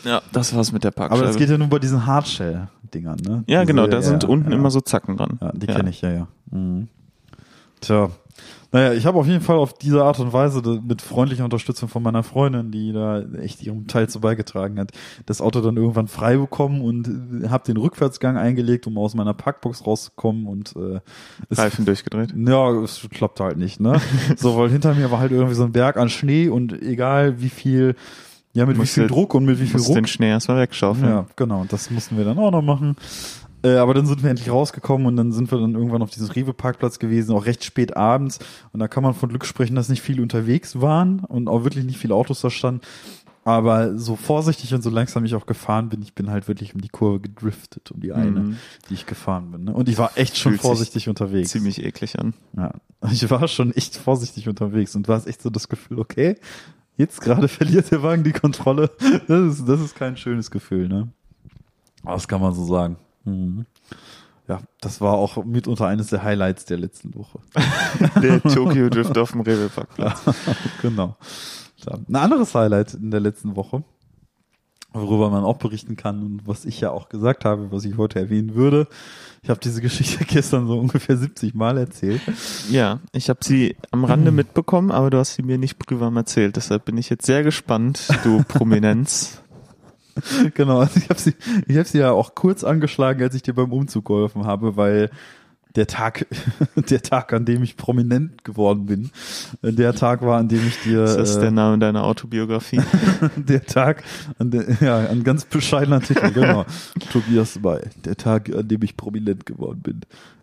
Ja, das war's mit der Parkscheibe. Aber das geht ja nur bei diesen Hardshell-Dingern, ne? ja, Diese- genau, da sind ja, unten ja. immer so Zacken dran. Ja, die kenne ich, ja, ja. Mhm. Tja. Naja, ich habe auf jeden Fall auf diese Art und Weise mit freundlicher Unterstützung von meiner Freundin, die da echt ihren Teil zu beigetragen hat, das Auto dann irgendwann frei bekommen und habe den Rückwärtsgang eingelegt, um aus meiner Parkbox rauszukommen und äh, es, Reifen durchgedreht. ja, es klappt halt nicht, ne? so, weil hinter mir war halt irgendwie so ein Berg an Schnee und egal wie viel, ja, mit wie viel du- Druck und mit wie viel Ruck den Schnee erstmal wegschaufeln. ja, genau. Und das mussten wir dann auch noch machen. Äh, aber dann sind wir endlich rausgekommen und dann sind wir dann irgendwann auf diesem Rewe-Parkplatz gewesen, auch recht spät abends. Und da kann man von Glück sprechen, dass nicht viele unterwegs waren und auch wirklich nicht viele Autos da standen. Aber so vorsichtig und so langsam ich auch gefahren bin, ich bin halt wirklich um die Kurve gedriftet, um die eine, Mhm. die ich gefahren bin. Ne? Und ich war echt schon Fühlt sich vorsichtig unterwegs. Ziemlich eklig an. Ja, ich war schon echt vorsichtig unterwegs und war es echt so das Gefühl, okay, jetzt gerade verliert der Wagen die Kontrolle. Das ist, das ist kein schönes Gefühl, ne? Das kann man so sagen. Mhm. Ja, das war auch mitunter eines der Highlights der letzten Woche. Der Tokyo Drift auf dem Rewe-Parkplatz. genau. Ein anderes Highlight in der letzten Woche, worüber man auch berichten kann und was ich ja auch gesagt habe, was ich heute erwähnen würde. Ich habe diese Geschichte gestern so ungefähr 70 Mal erzählt. Ja, ich habe sie am Rande Mhm. mitbekommen, aber du hast sie mir nicht privat erzählt. Deshalb bin ich jetzt sehr gespannt, du Prominenz. Genau, also ich habe sie, ich habe sie ja auch kurz angeschlagen, als ich dir beim Umzug geholfen habe, weil der Tag, der Tag, an dem ich prominent geworden bin, äh, der Tag war, an dem ich dir, Ist das äh, der Name deiner Autobiografie? der Tag, an der, ja, ein ganz bescheidener Titel, genau. Tobias May, der Tag, an dem ich prominent geworden bin.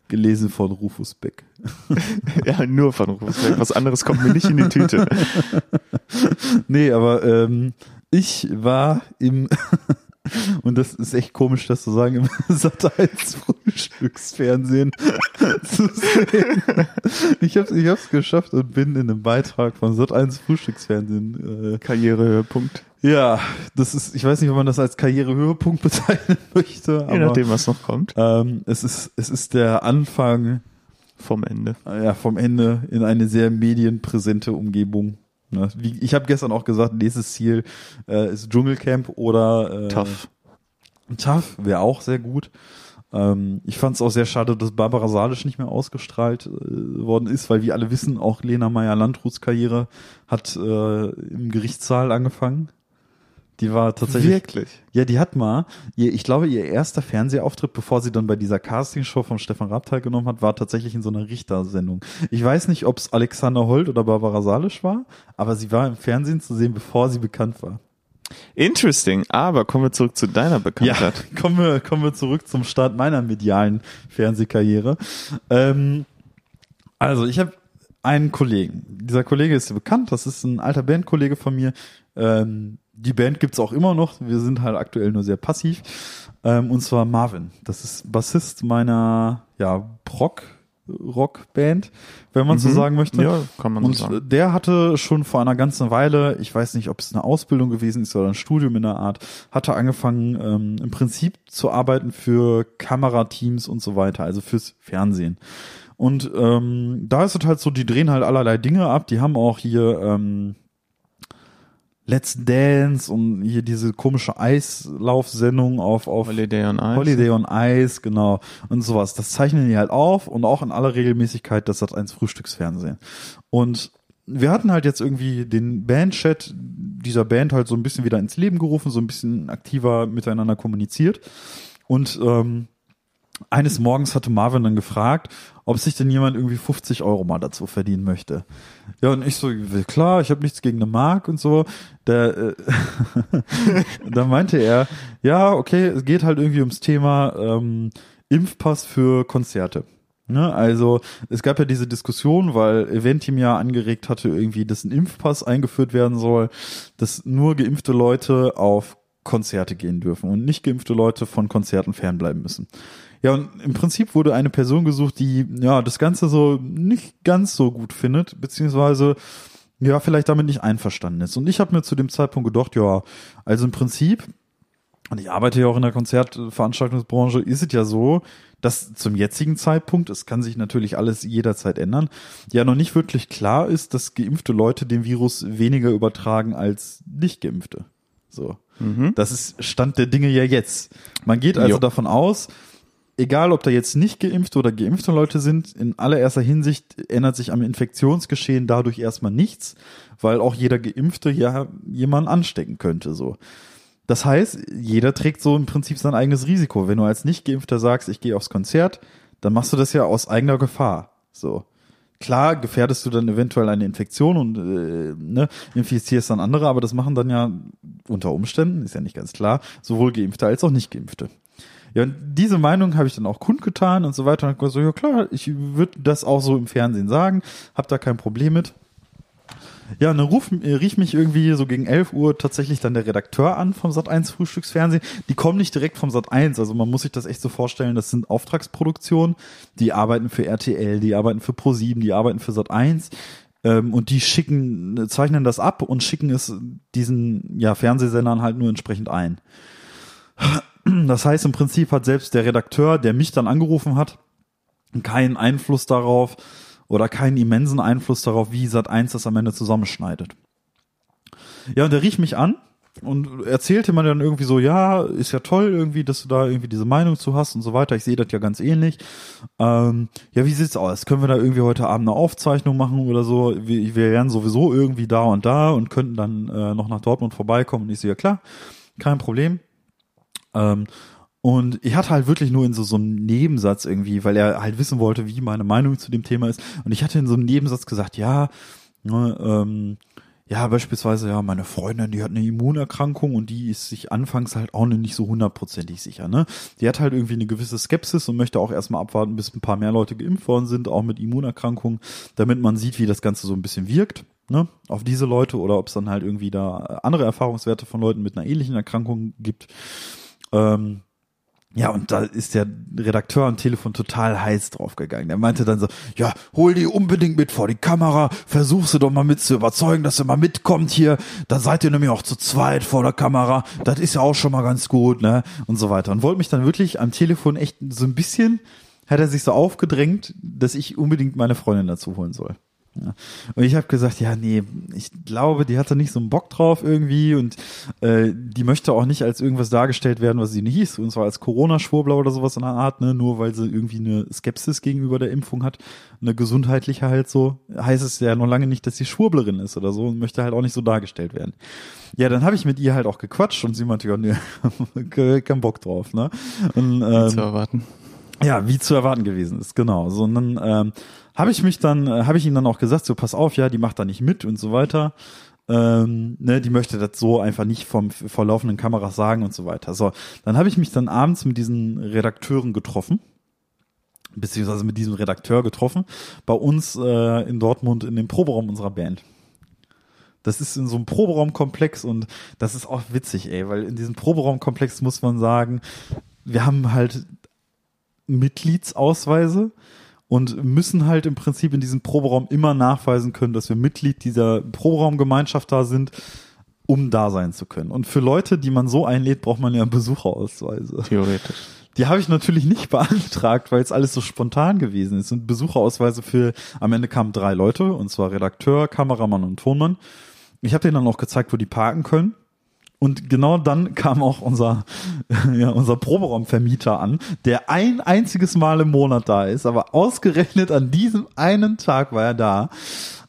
Gelesen von Rufus Beck. ja, nur von Rufus Was anderes kommt mir nicht in die Tüte. Nee, aber ähm, ich war im und das ist echt komisch, das zu sagen, im Sat1 Frühstücksfernsehen zu sehen. Ich hab's, ich hab's geschafft und bin in einem Beitrag von Sat1 Frühstücksfernsehen. Äh, Karrierehöhepunkt. ja, das ist, ich weiß nicht, ob man das als Karrierehöhepunkt bezeichnen möchte, Je aber nachdem, was noch kommt. ähm, es ist, es ist der Anfang Vom Ende. ja, vom Ende in eine sehr medienpräsente Umgebung. Ne? Wie, ich habe gestern auch gesagt, nächstes Ziel äh, ist Dschungelcamp oder äh, Tough. Tough wäre auch sehr gut. Ähm, ich fand es auch sehr schade, dass Barbara Salisch nicht mehr ausgestrahlt äh, worden ist, weil wir alle wissen, auch Lena Meyer-Landruths Karriere hat äh, im Gerichtssaal angefangen. Die war tatsächlich Wirklich. ja, die hat mal, ihr, ich glaube, ihr erster Fernsehauftritt, bevor sie dann bei dieser Castingshow von Stefan Raab teilgenommen hat, war tatsächlich in so einer Richtersendung. Ich weiß nicht, ob es Alexander Holt oder Barbara Salisch war, aber sie war im Fernsehen zu sehen, bevor sie bekannt war. Interesting. Aber kommen wir zurück zu deiner Bekanntheit. kommen wir, kommen wir zurück zum Start meiner medialen Fernsehkarriere. Ähm, also, ich habe einen Kollegen. Dieser Kollege ist bekannt, das ist ein alter Bandkollege von mir. Ähm, die Band gibt's auch immer noch. Wir sind halt aktuell nur sehr passiv. Ähm, und zwar Marvin. Das ist Bassist meiner ja, Brock Rockband, wenn man so Mhm. sagen möchte. Ja, kann man so Und sagen. der hatte schon vor einer ganzen Weile, ich weiß nicht, ob es eine Ausbildung gewesen ist oder ein Studium in der Art, hatte angefangen, ähm, im Prinzip zu arbeiten für Kamerateams und so weiter, also fürs Fernsehen. Und ähm, da ist es halt so, die drehen halt allerlei Dinge ab. Die haben auch hier ähm, Let's Dance und hier diese komische Eislaufsendung auf, auf Holiday on Ice. Holiday on Ice, genau. Und sowas. Das zeichnen die halt auf und auch in aller Regelmäßigkeit das hat eins Frühstücksfernsehen. Und wir hatten halt jetzt irgendwie den Bandchat dieser Band halt so ein bisschen wieder ins Leben gerufen, so ein bisschen aktiver miteinander kommuniziert. Und ähm, eines Morgens hatte Marvin dann gefragt, ob sich denn jemand irgendwie 50 Euro mal dazu verdienen möchte. Ja, und ich so, klar, ich habe nichts gegen eine Mark und so. Der, äh, da meinte er, ja, okay, es geht halt irgendwie ums Thema ähm, Impfpass für Konzerte. Ne, also es gab ja diese Diskussion, weil Eventim ja angeregt hatte, irgendwie, dass ein Impfpass eingeführt werden soll, dass nur geimpfte Leute auf Konzerte gehen dürfen und nicht geimpfte Leute von Konzerten fernbleiben müssen. Ja, und im Prinzip wurde eine Person gesucht, die ja das Ganze so nicht ganz so gut findet, beziehungsweise ja vielleicht damit nicht einverstanden ist. Und ich habe mir zu dem Zeitpunkt gedacht, ja, also im Prinzip, und ich arbeite ja auch in der Konzertveranstaltungsbranche, ist es ja so, dass zum jetzigen Zeitpunkt, es kann sich natürlich alles jederzeit ändern, ja noch nicht wirklich klar ist, dass geimpfte Leute den Virus weniger übertragen als nicht geimpfte. So. Mhm. Das ist Stand der Dinge ja jetzt. Man geht also jo. davon aus, egal ob da jetzt nicht geimpfte oder geimpfte Leute sind, in allererster Hinsicht ändert sich am Infektionsgeschehen dadurch erstmal nichts, weil auch jeder Geimpfte ja jemanden anstecken könnte, so. Das heißt, jeder trägt so im Prinzip sein eigenes Risiko. Wenn du als Nicht-Geimpfter sagst, ich gehe aufs Konzert, dann machst du das ja aus eigener Gefahr, so. Klar gefährdest du dann eventuell eine Infektion und äh, ne, infizierst dann andere, aber das machen dann ja unter Umständen, ist ja nicht ganz klar, sowohl Geimpfte als auch Nicht-Geimpfte. Ja, und diese Meinung habe ich dann auch kundgetan und so weiter. Und so, ja klar, ich würde das auch so im Fernsehen sagen, hab da kein Problem mit. Ja, und dann ruf, äh, rief mich irgendwie so gegen 11 Uhr tatsächlich dann der Redakteur an vom Sat1 Frühstücksfernsehen. Die kommen nicht direkt vom Sat1, also man muss sich das echt so vorstellen, das sind Auftragsproduktionen, die arbeiten für RTL, die arbeiten für Pro7, die arbeiten für Sat1 ähm, und die schicken, zeichnen das ab und schicken es diesen ja, Fernsehsendern halt nur entsprechend ein. Das heißt, im Prinzip hat selbst der Redakteur, der mich dann angerufen hat, keinen Einfluss darauf oder keinen immensen Einfluss darauf, wie Sat1 das am Ende zusammenschneidet. Ja, und der rief mich an und erzählte mir dann irgendwie so, ja, ist ja toll irgendwie, dass du da irgendwie diese Meinung zu hast und so weiter. Ich sehe das ja ganz ähnlich. Ähm, ja, wie sieht's aus? Können wir da irgendwie heute Abend eine Aufzeichnung machen oder so? Wir, wir wären sowieso irgendwie da und da und könnten dann äh, noch nach Dortmund vorbeikommen. Und ich so, ja klar, kein Problem. Ähm, und ich hatte halt wirklich nur in so, so einem Nebensatz irgendwie, weil er halt wissen wollte, wie meine Meinung zu dem Thema ist. Und ich hatte in so einem Nebensatz gesagt, ja, ne, ähm, ja, beispielsweise, ja, meine Freundin, die hat eine Immunerkrankung und die ist sich anfangs halt auch nicht so hundertprozentig sicher, ne? Die hat halt irgendwie eine gewisse Skepsis und möchte auch erstmal abwarten, bis ein paar mehr Leute geimpft worden sind, auch mit Immunerkrankungen, damit man sieht, wie das Ganze so ein bisschen wirkt, ne? Auf diese Leute oder ob es dann halt irgendwie da andere Erfahrungswerte von Leuten mit einer ähnlichen Erkrankung gibt. Ähm, ja, und da ist der Redakteur am Telefon total heiß draufgegangen. Der meinte dann so, ja, hol die unbedingt mit vor die Kamera, versuch sie doch mal mit zu überzeugen, dass sie mal mitkommt hier. Da seid ihr nämlich auch zu zweit vor der Kamera. Das ist ja auch schon mal ganz gut, ne? Und so weiter. Und wollte mich dann wirklich am Telefon echt so ein bisschen, hat er sich so aufgedrängt, dass ich unbedingt meine Freundin dazu holen soll. Ja. Und ich habe gesagt, ja, nee, ich glaube, die hatte nicht so einen Bock drauf irgendwie und äh, die möchte auch nicht als irgendwas dargestellt werden, was sie nicht hieß, und zwar als Corona-Schwurbler oder sowas in der Art, ne, nur weil sie irgendwie eine Skepsis gegenüber der Impfung hat, eine gesundheitliche halt so, heißt es ja noch lange nicht, dass sie Schwurblerin ist oder so und möchte halt auch nicht so dargestellt werden. Ja, dann habe ich mit ihr halt auch gequatscht und sie meinte, ja, nee, kein Bock drauf, ne? Und, ähm, zu erwarten. Ja, wie zu erwarten gewesen ist, genau. So, und dann ähm, habe ich mich dann, äh, habe ich ihm dann auch gesagt, so pass auf, ja, die macht da nicht mit und so weiter. Ähm, ne, die möchte das so einfach nicht vom vor laufenden Kameras sagen und so weiter. So, dann habe ich mich dann abends mit diesen Redakteuren getroffen, beziehungsweise mit diesem Redakteur getroffen, bei uns äh, in Dortmund in dem Proberaum unserer Band. Das ist in so einem Proberaumkomplex und das ist auch witzig, ey, weil in diesem Proberaumkomplex muss man sagen, wir haben halt Mitgliedsausweise und müssen halt im Prinzip in diesem Proberaum immer nachweisen können, dass wir Mitglied dieser Proberaumgemeinschaft da sind, um da sein zu können. Und für Leute, die man so einlädt, braucht man ja Besucherausweise. Theoretisch. Die habe ich natürlich nicht beantragt, weil es alles so spontan gewesen ist. Und Besucherausweise für, am Ende kamen drei Leute, und zwar Redakteur, Kameramann und Tonmann. ich habe denen dann auch gezeigt, wo die parken können. Und genau dann kam auch unser, ja, unser Proberaumvermieter an, der ein einziges Mal im Monat da ist, aber ausgerechnet an diesem einen Tag war er da.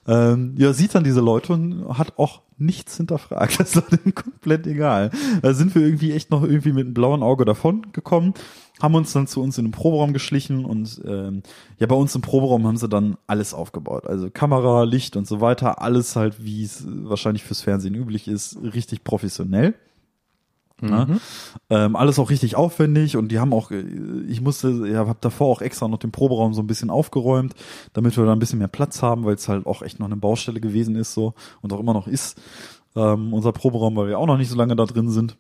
Ähm, ja, sieht dann diese Leute und hat auch nichts hinterfragt. Das war dem komplett egal. Da sind wir irgendwie echt noch irgendwie mit einem blauen Auge davon gekommen, haben uns dann zu uns in den Proberaum geschlichen und ähm, ja, bei uns im Proberaum haben sie dann alles aufgebaut. Also Kamera, Licht und so weiter, alles halt, wie es wahrscheinlich fürs Fernsehen üblich ist, richtig professionell. Ja, mhm. ähm, alles auch richtig aufwendig und die haben auch, ich musste, ja, habe davor auch extra noch den Proberaum so ein bisschen aufgeräumt, damit wir da ein bisschen mehr Platz haben, weil es halt auch echt noch eine Baustelle gewesen ist so und auch immer noch ist. Ähm, unser Proberaum, weil wir auch noch nicht so lange da drin sind.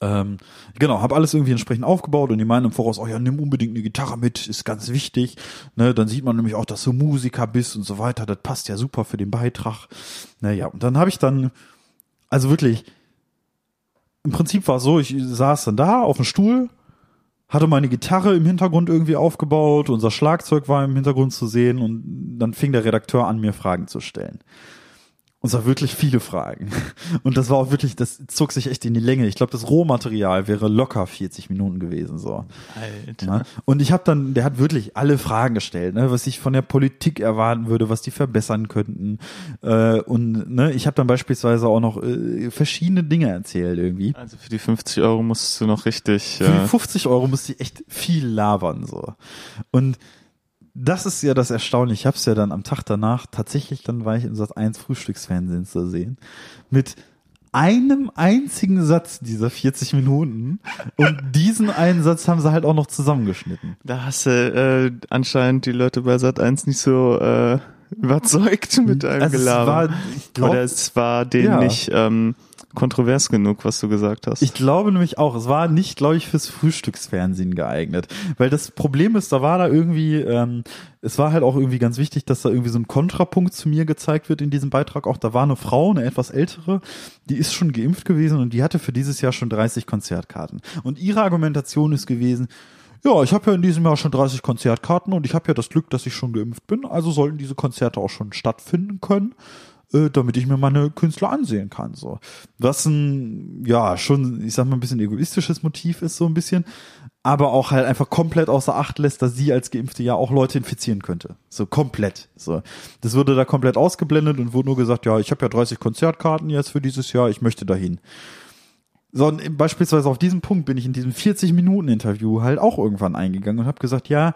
Ähm, genau, habe alles irgendwie entsprechend aufgebaut und die meinen im Voraus, oh ja, nimm unbedingt eine Gitarre mit, ist ganz wichtig. Ne, dann sieht man nämlich auch, dass du Musiker bist und so weiter. Das passt ja super für den Beitrag. Naja, und dann habe ich dann, also wirklich, im Prinzip war es so, ich saß dann da auf dem Stuhl, hatte meine Gitarre im Hintergrund irgendwie aufgebaut, unser Schlagzeug war im Hintergrund zu sehen und dann fing der Redakteur an, mir Fragen zu stellen. Und zwar wirklich viele Fragen. Und das war auch wirklich, das zog sich echt in die Länge. Ich glaube, das Rohmaterial wäre locker 40 Minuten gewesen. so. Alter. Ja? Und ich habe dann, der hat wirklich alle Fragen gestellt, ne, was ich von der Politik erwarten würde, was die verbessern könnten. Äh, und ne, ich habe dann beispielsweise auch noch äh, verschiedene Dinge erzählt irgendwie. Also für die 50 Euro musst du noch richtig. Für die 50 Euro musste ich echt viel labern. so. Und das ist ja das Erstaunliche. Ich habe es ja dann am Tag danach tatsächlich, dann war ich in Sat 1 Frühstücksfernsehen zu sehen. Mit einem einzigen Satz dieser 40 Minuten und diesen einen Satz haben sie halt auch noch zusammengeschnitten. Da hast du äh, anscheinend die Leute bei Sat 1 nicht so äh, überzeugt mit einem also Gelaber. Oder es war denen ja. nicht ähm, kontrovers genug, was du gesagt hast. Ich glaube nämlich auch, es war nicht, glaube ich, fürs Frühstücksfernsehen geeignet. Weil das Problem ist, da war da irgendwie, ähm, es war halt auch irgendwie ganz wichtig, dass da irgendwie so ein Kontrapunkt zu mir gezeigt wird in diesem Beitrag. Auch da war eine Frau, eine etwas ältere, die ist schon geimpft gewesen und die hatte für dieses Jahr schon 30 Konzertkarten. Und ihre Argumentation ist gewesen, ja, ich habe ja in diesem Jahr schon 30 Konzertkarten und ich habe ja das Glück, dass ich schon geimpft bin, also sollten diese Konzerte auch schon stattfinden können äh, damit ich mir meine Künstler ansehen kann. So. Was ein, ja, schon, ich sag mal, ein bisschen egoistisches Motiv ist, so ein bisschen, aber auch halt einfach komplett außer Acht lässt, dass sie als Geimpfte ja auch Leute infizieren könnte. So komplett. So. Das wurde da komplett ausgeblendet und wurde nur gesagt, ja, ich habe ja 30 Konzertkarten jetzt für dieses Jahr, ich möchte dahin. So, und beispielsweise auf diesen Punkt bin ich in diesem 40-Minuten-Interview halt auch irgendwann eingegangen und habe gesagt, ja,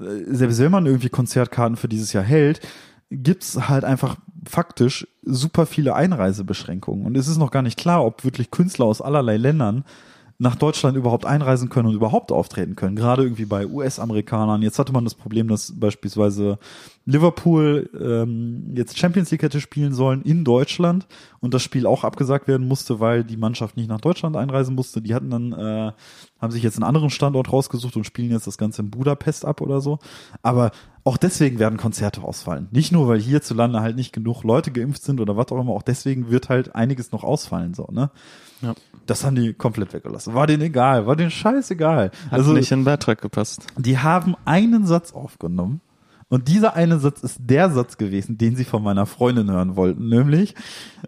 äh, selbst wenn man irgendwie Konzertkarten für dieses Jahr hält, gibt's halt einfach faktisch super viele Einreisebeschränkungen. Und es ist noch gar nicht klar, ob wirklich Künstler aus allerlei Ländern nach Deutschland überhaupt einreisen können und überhaupt auftreten können. Gerade irgendwie bei US-Amerikanern. Jetzt hatte man das Problem, dass beispielsweise Liverpool ähm, jetzt Champions League hätte spielen sollen in Deutschland und das Spiel auch abgesagt werden musste, weil die Mannschaft nicht nach Deutschland einreisen musste. Die hatten dann, äh, haben sich jetzt einen anderen Standort rausgesucht und spielen jetzt das Ganze in Budapest ab oder so. Aber auch deswegen werden Konzerte ausfallen. Nicht nur, weil hierzulande halt nicht genug Leute geimpft sind oder was auch immer, auch deswegen wird halt einiges noch ausfallen, so, ne? Ja. Das haben die komplett weggelassen. War denen egal, war denen scheißegal. Hat also nicht in den Beitrag gepasst. Die haben einen Satz aufgenommen und dieser eine Satz ist der Satz gewesen, den sie von meiner Freundin hören wollten, nämlich,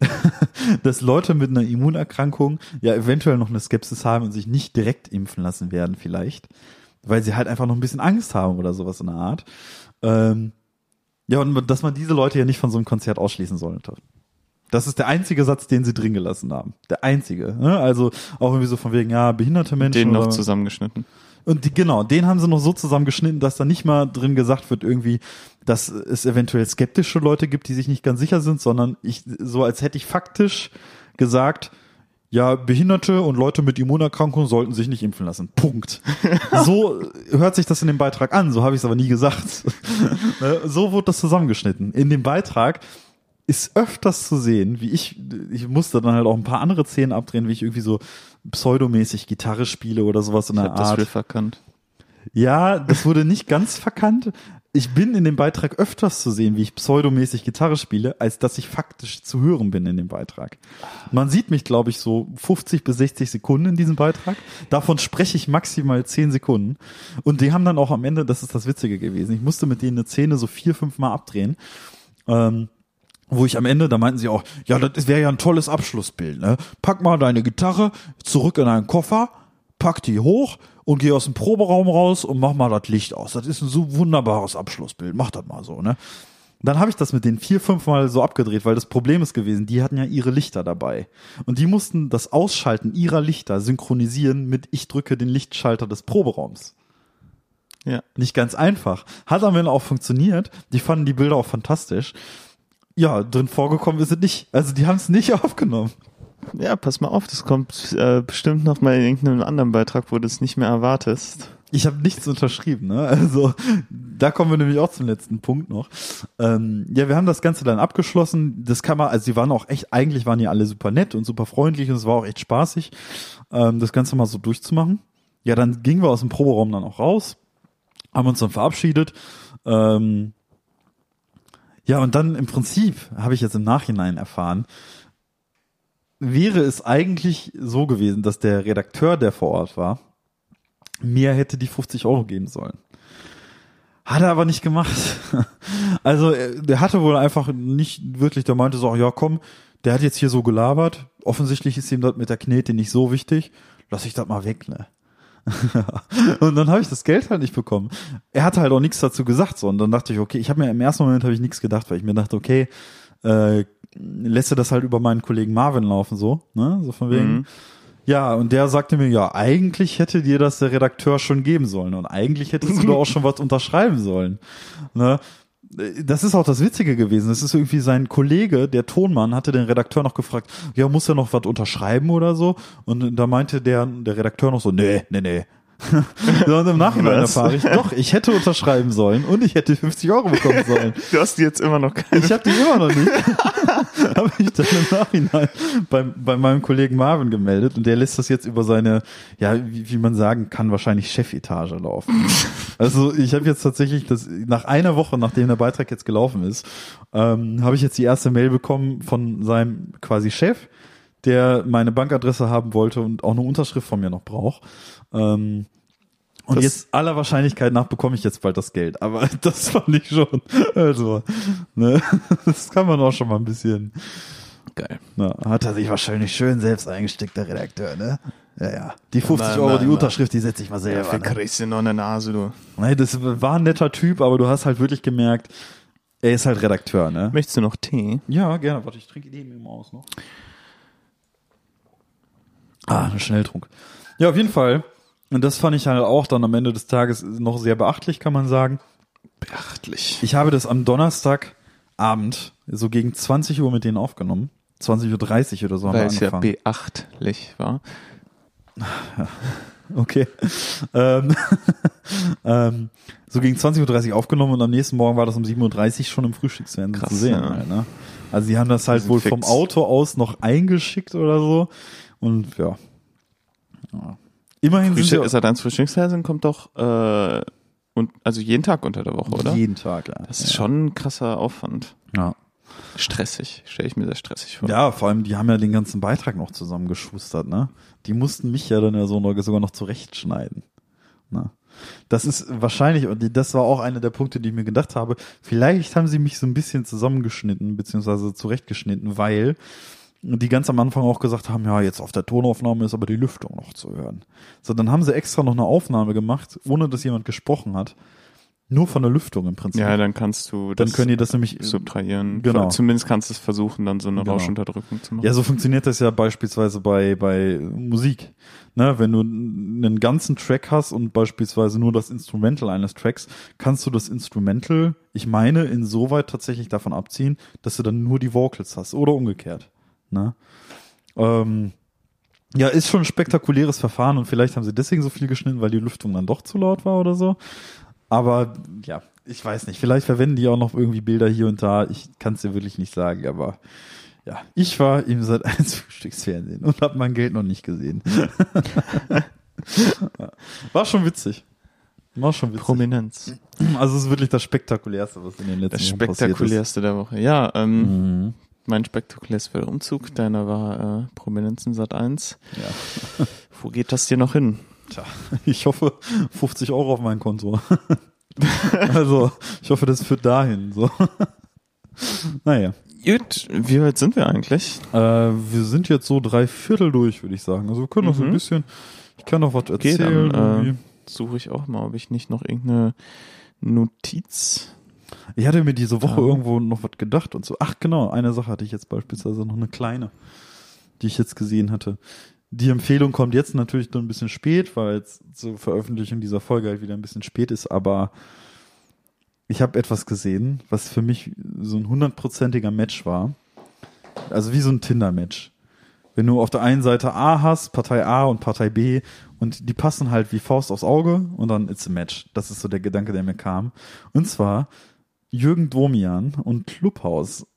dass Leute mit einer Immunerkrankung ja eventuell noch eine Skepsis haben und sich nicht direkt impfen lassen werden vielleicht, weil sie halt einfach noch ein bisschen Angst haben oder sowas in der Art. Ähm, ja, und dass man diese Leute ja nicht von so einem Konzert ausschließen sollte. Das ist der einzige Satz, den sie drin gelassen haben. Der einzige. Ne? Also auch irgendwie so von wegen, ja, behinderte Menschen. Den noch zusammengeschnitten. Und die, genau, den haben sie noch so zusammengeschnitten, dass da nicht mal drin gesagt wird, irgendwie, dass es eventuell skeptische Leute gibt, die sich nicht ganz sicher sind, sondern ich, so als hätte ich faktisch gesagt, ja, Behinderte und Leute mit Immunerkrankungen sollten sich nicht impfen lassen. Punkt. So hört sich das in dem Beitrag an, so habe ich es aber nie gesagt. Ne, so wurde das zusammengeschnitten. In dem Beitrag ist öfters zu sehen, wie ich, ich musste dann halt auch ein paar andere Szenen abdrehen, wie ich irgendwie so pseudomäßig Gitarre spiele oder sowas in der Art. Das verkannt. Ja, das wurde nicht ganz verkannt. Ich bin in dem Beitrag öfters zu sehen, wie ich pseudomäßig Gitarre spiele, als dass ich faktisch zu hören bin in dem Beitrag. Man sieht mich, glaube ich, so 50 bis 60 Sekunden in diesem Beitrag. Davon spreche ich maximal 10 Sekunden. Und die haben dann auch am Ende, das ist das Witzige gewesen, ich musste mit denen eine Szene so vier, fünf Mal abdrehen. Ähm, wo ich am Ende, da meinten sie auch, ja, das wäre ja ein tolles Abschlussbild, ne? Pack mal deine Gitarre zurück in deinen Koffer, pack die hoch und geh aus dem Proberaum raus und mach mal das Licht aus. Das ist ein so wunderbares Abschlussbild. Mach das mal so, ne? Dann habe ich das mit den vier, fünf Mal so abgedreht, weil das Problem ist gewesen, die hatten ja ihre Lichter dabei. Und die mussten das Ausschalten ihrer Lichter synchronisieren mit ich drücke den Lichtschalter des Proberaums. Ja. Nicht ganz einfach. Hat am Ende auch funktioniert. Die fanden die Bilder auch fantastisch. Ja, drin vorgekommen ist es nicht. Also die haben es nicht aufgenommen. Ja, pass mal auf, das kommt äh, bestimmt noch mal in irgendeinem anderen Beitrag, wo du es nicht mehr erwartest. Ich habe nichts unterschrieben, ne? Also da kommen wir nämlich auch zum letzten Punkt noch. Ähm, ja, wir haben das Ganze dann abgeschlossen. Das kann man, also die waren auch echt, eigentlich waren die alle super nett und super freundlich und es war auch echt spaßig, ähm, das Ganze mal so durchzumachen. Ja, dann gingen wir aus dem Proberaum dann auch raus, haben uns dann verabschiedet. Ähm, ja, und dann im Prinzip habe ich jetzt im Nachhinein erfahren, wäre es eigentlich so gewesen, dass der Redakteur, der vor Ort war, mir hätte die 50 Euro geben sollen. Hat er aber nicht gemacht. Also der hatte wohl einfach nicht wirklich, der meinte so, ja komm, der hat jetzt hier so gelabert. Offensichtlich ist ihm das mit der Knete nicht so wichtig. Lass ich das mal weg, ne? und dann habe ich das Geld halt nicht bekommen. Er hatte halt auch nichts dazu gesagt, so und dann dachte ich, okay, ich habe mir im ersten Moment habe ich nichts gedacht, weil ich mir dachte, okay, äh, lässt er das halt über meinen Kollegen Marvin laufen, so, ne, so von wegen. Mhm. Ja, und der sagte mir, ja, eigentlich hätte dir das der Redakteur schon geben sollen und eigentlich hättest du da auch schon was unterschreiben sollen. Ne? Das ist auch das Witzige gewesen. Das ist irgendwie sein Kollege, der Tonmann, hatte den Redakteur noch gefragt, ja, muss er noch was unterschreiben oder so? Und da meinte der, der Redakteur noch so, nee, nee, nee. so, und im Nachhinein Was? erfahre ich, doch, ich hätte unterschreiben sollen und ich hätte 50 Euro bekommen sollen. Du hast die jetzt immer noch keine. Ich habe die immer noch nicht. habe ich dann im Nachhinein bei, bei meinem Kollegen Marvin gemeldet und der lässt das jetzt über seine, ja, wie, wie man sagen kann, wahrscheinlich Chefetage laufen. Also ich habe jetzt tatsächlich das nach einer Woche, nachdem der Beitrag jetzt gelaufen ist, ähm, habe ich jetzt die erste Mail bekommen von seinem quasi Chef, der meine Bankadresse haben wollte und auch eine Unterschrift von mir noch braucht. Ähm, und Das- jetzt aller Wahrscheinlichkeit nach bekomme ich jetzt bald das Geld. Aber das fand ich schon. Also, ne, das kann man auch schon mal ein bisschen. Geil. Na, hat er sich wahrscheinlich schön selbst eingesteckt, der Redakteur, ne? Ja, ja. Die 50 Nein, Euro, nein, die nein. Unterschrift, die setze ich mal Ja, selber. für ne? kriegst du noch eine Nase, du. Nein, das war ein netter Typ, aber du hast halt wirklich gemerkt, er ist halt Redakteur, ne? Möchtest du noch Tee? Ja, gerne. Warte, ich trinke die eben immer aus noch. Ah, ein Schnelltrunk. Ja, auf jeden Fall. Und das fand ich halt auch dann am Ende des Tages noch sehr beachtlich, kann man sagen. Beachtlich. Ich habe das am Donnerstagabend so gegen 20 Uhr mit denen aufgenommen. 20.30 Uhr oder so haben Weil wir es ja angefangen. beachtlich war. Okay. ähm, ähm, so gegen 20.30 Uhr aufgenommen und am nächsten Morgen war das um 7.30 Uhr schon im Frühstücksfernsehen zu sehen. ja. Halt, ne? Also die haben das halt wohl fix. vom Auto aus noch eingeschickt oder so. Und ja. ja. Immerhin sind Frühstück, sie ist er dein Frühstücksfernsehen kommt doch äh, und also jeden Tag unter der Woche, oder? jeden Tag, ja. Das ist schon ein krasser Aufwand. ja. Stressig, stelle ich mir sehr stressig vor. Ja, vor allem, die haben ja den ganzen Beitrag noch zusammengeschustert, ne? Die mussten mich ja dann ja so noch, sogar noch zurechtschneiden. Ne? Das ist wahrscheinlich, und das war auch einer der Punkte, die ich mir gedacht habe, vielleicht haben sie mich so ein bisschen zusammengeschnitten, beziehungsweise zurechtgeschnitten, weil die ganz am Anfang auch gesagt haben, ja, jetzt auf der Tonaufnahme ist aber die Lüftung noch zu hören. So, dann haben sie extra noch eine Aufnahme gemacht, ohne dass jemand gesprochen hat. Nur von der Lüftung im Prinzip. Ja, dann kannst du dann das können die das nämlich subtrahieren. Genau. Zumindest kannst du es versuchen, dann so eine Genau. Rauschunterdrückung zu machen. Ja, so funktioniert das ja beispielsweise bei, bei Musik. Ne, wenn du einen ganzen Track hast und beispielsweise nur das Instrumental eines Tracks, kannst du das Instrumental, ich meine, insoweit tatsächlich davon abziehen, dass du dann nur die Vocals hast oder umgekehrt. Ne? Ähm, ja, ist schon ein spektakuläres Verfahren und vielleicht haben sie deswegen so viel geschnitten, weil die Lüftung dann doch zu laut war oder so. Aber ja, ich weiß nicht. Vielleicht verwenden die auch noch irgendwie Bilder hier und da. Ich kann es dir wirklich nicht sagen, aber ja, ich war im Sat 1 Frühstücksfernsehen und habe mein Geld noch nicht gesehen. War schon witzig. War schon witzig. Prominenz. Also es ist wirklich das spektakulärste, was in den letzten Das Jahren passiert ist. spektakulärste der Woche. Ja, ähm, Mhm. Mein spektakulärster Umzug, deiner war äh, Prominenz in Sat 1. Ja. Wo geht das dir noch hin? Tja, ich hoffe 50 Euro auf mein Konto. also, ich hoffe, das führt dahin. So. Naja. Gut, wie weit sind wir eigentlich? Äh, wir sind jetzt so drei Viertel durch, würde ich sagen. Also wir können noch so ein Mhm. bisschen, ich kann noch was Okay, erzählen. dann äh, suche ich auch mal, ob ich nicht noch irgendeine Notiz. Ich hatte mir diese Woche Ja. irgendwo noch was gedacht und so. Ach genau, eine Sache hatte ich jetzt beispielsweise noch eine kleine, die ich jetzt gesehen hatte. Die Empfehlung kommt jetzt natürlich nur ein bisschen spät, weil jetzt zur Veröffentlichung dieser Folge halt wieder ein bisschen spät ist, aber ich habe etwas gesehen, was für mich so ein hundertprozentiger Match war. Also wie so ein Tinder-Match. Wenn du auf der einen Seite A hast, Partei A und Partei B und die passen halt wie Faust aufs Auge und dann it's a Match. Das ist so der Gedanke, der mir kam. Und zwar Jürgen Domian und Clubhaus.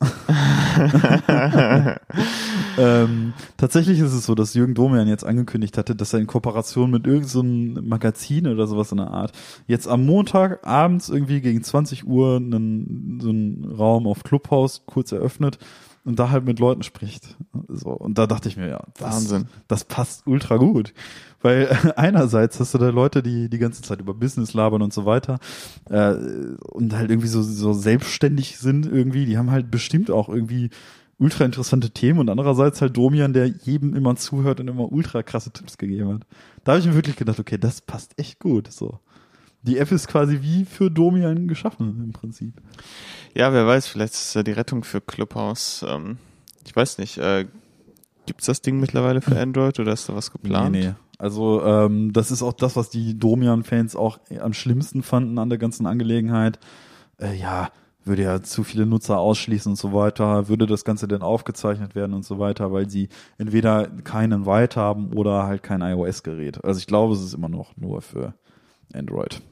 ähm, tatsächlich ist es so, dass Jürgen Domian jetzt angekündigt hatte, dass er in Kooperation mit irgendeinem so Magazin oder sowas in der Art jetzt am Montag abends irgendwie gegen 20 Uhr einen, so einen Raum auf Clubhaus kurz eröffnet und da halt mit Leuten spricht. So, und da dachte ich mir, ja, das, Wahnsinn. das passt ultra gut. Weil einerseits hast du da Leute, die die ganze Zeit über Business labern und so weiter äh, und halt irgendwie so, so selbstständig sind irgendwie, die haben halt bestimmt auch irgendwie ultra interessante Themen und andererseits halt Domian, der jedem immer zuhört und immer ultra krasse Tipps gegeben hat. Da habe ich mir wirklich gedacht, okay, das passt echt gut. So. Die App ist quasi wie für Domian geschaffen im Prinzip. Ja, wer weiß, vielleicht ist es ja die Rettung für Clubhouse. Ähm, ich weiß nicht, äh, gibt's das Ding mittlerweile für Android oder ist da was geplant? Nee, nee. Also ähm, das ist auch das, was die Domian-Fans auch am schlimmsten fanden an der ganzen Angelegenheit. Äh, ja, würde ja zu viele Nutzer ausschließen und so weiter, würde das Ganze denn aufgezeichnet werden und so weiter, weil sie entweder keinen White haben oder halt kein iOS-Gerät. Also ich glaube, es ist immer noch nur für Android.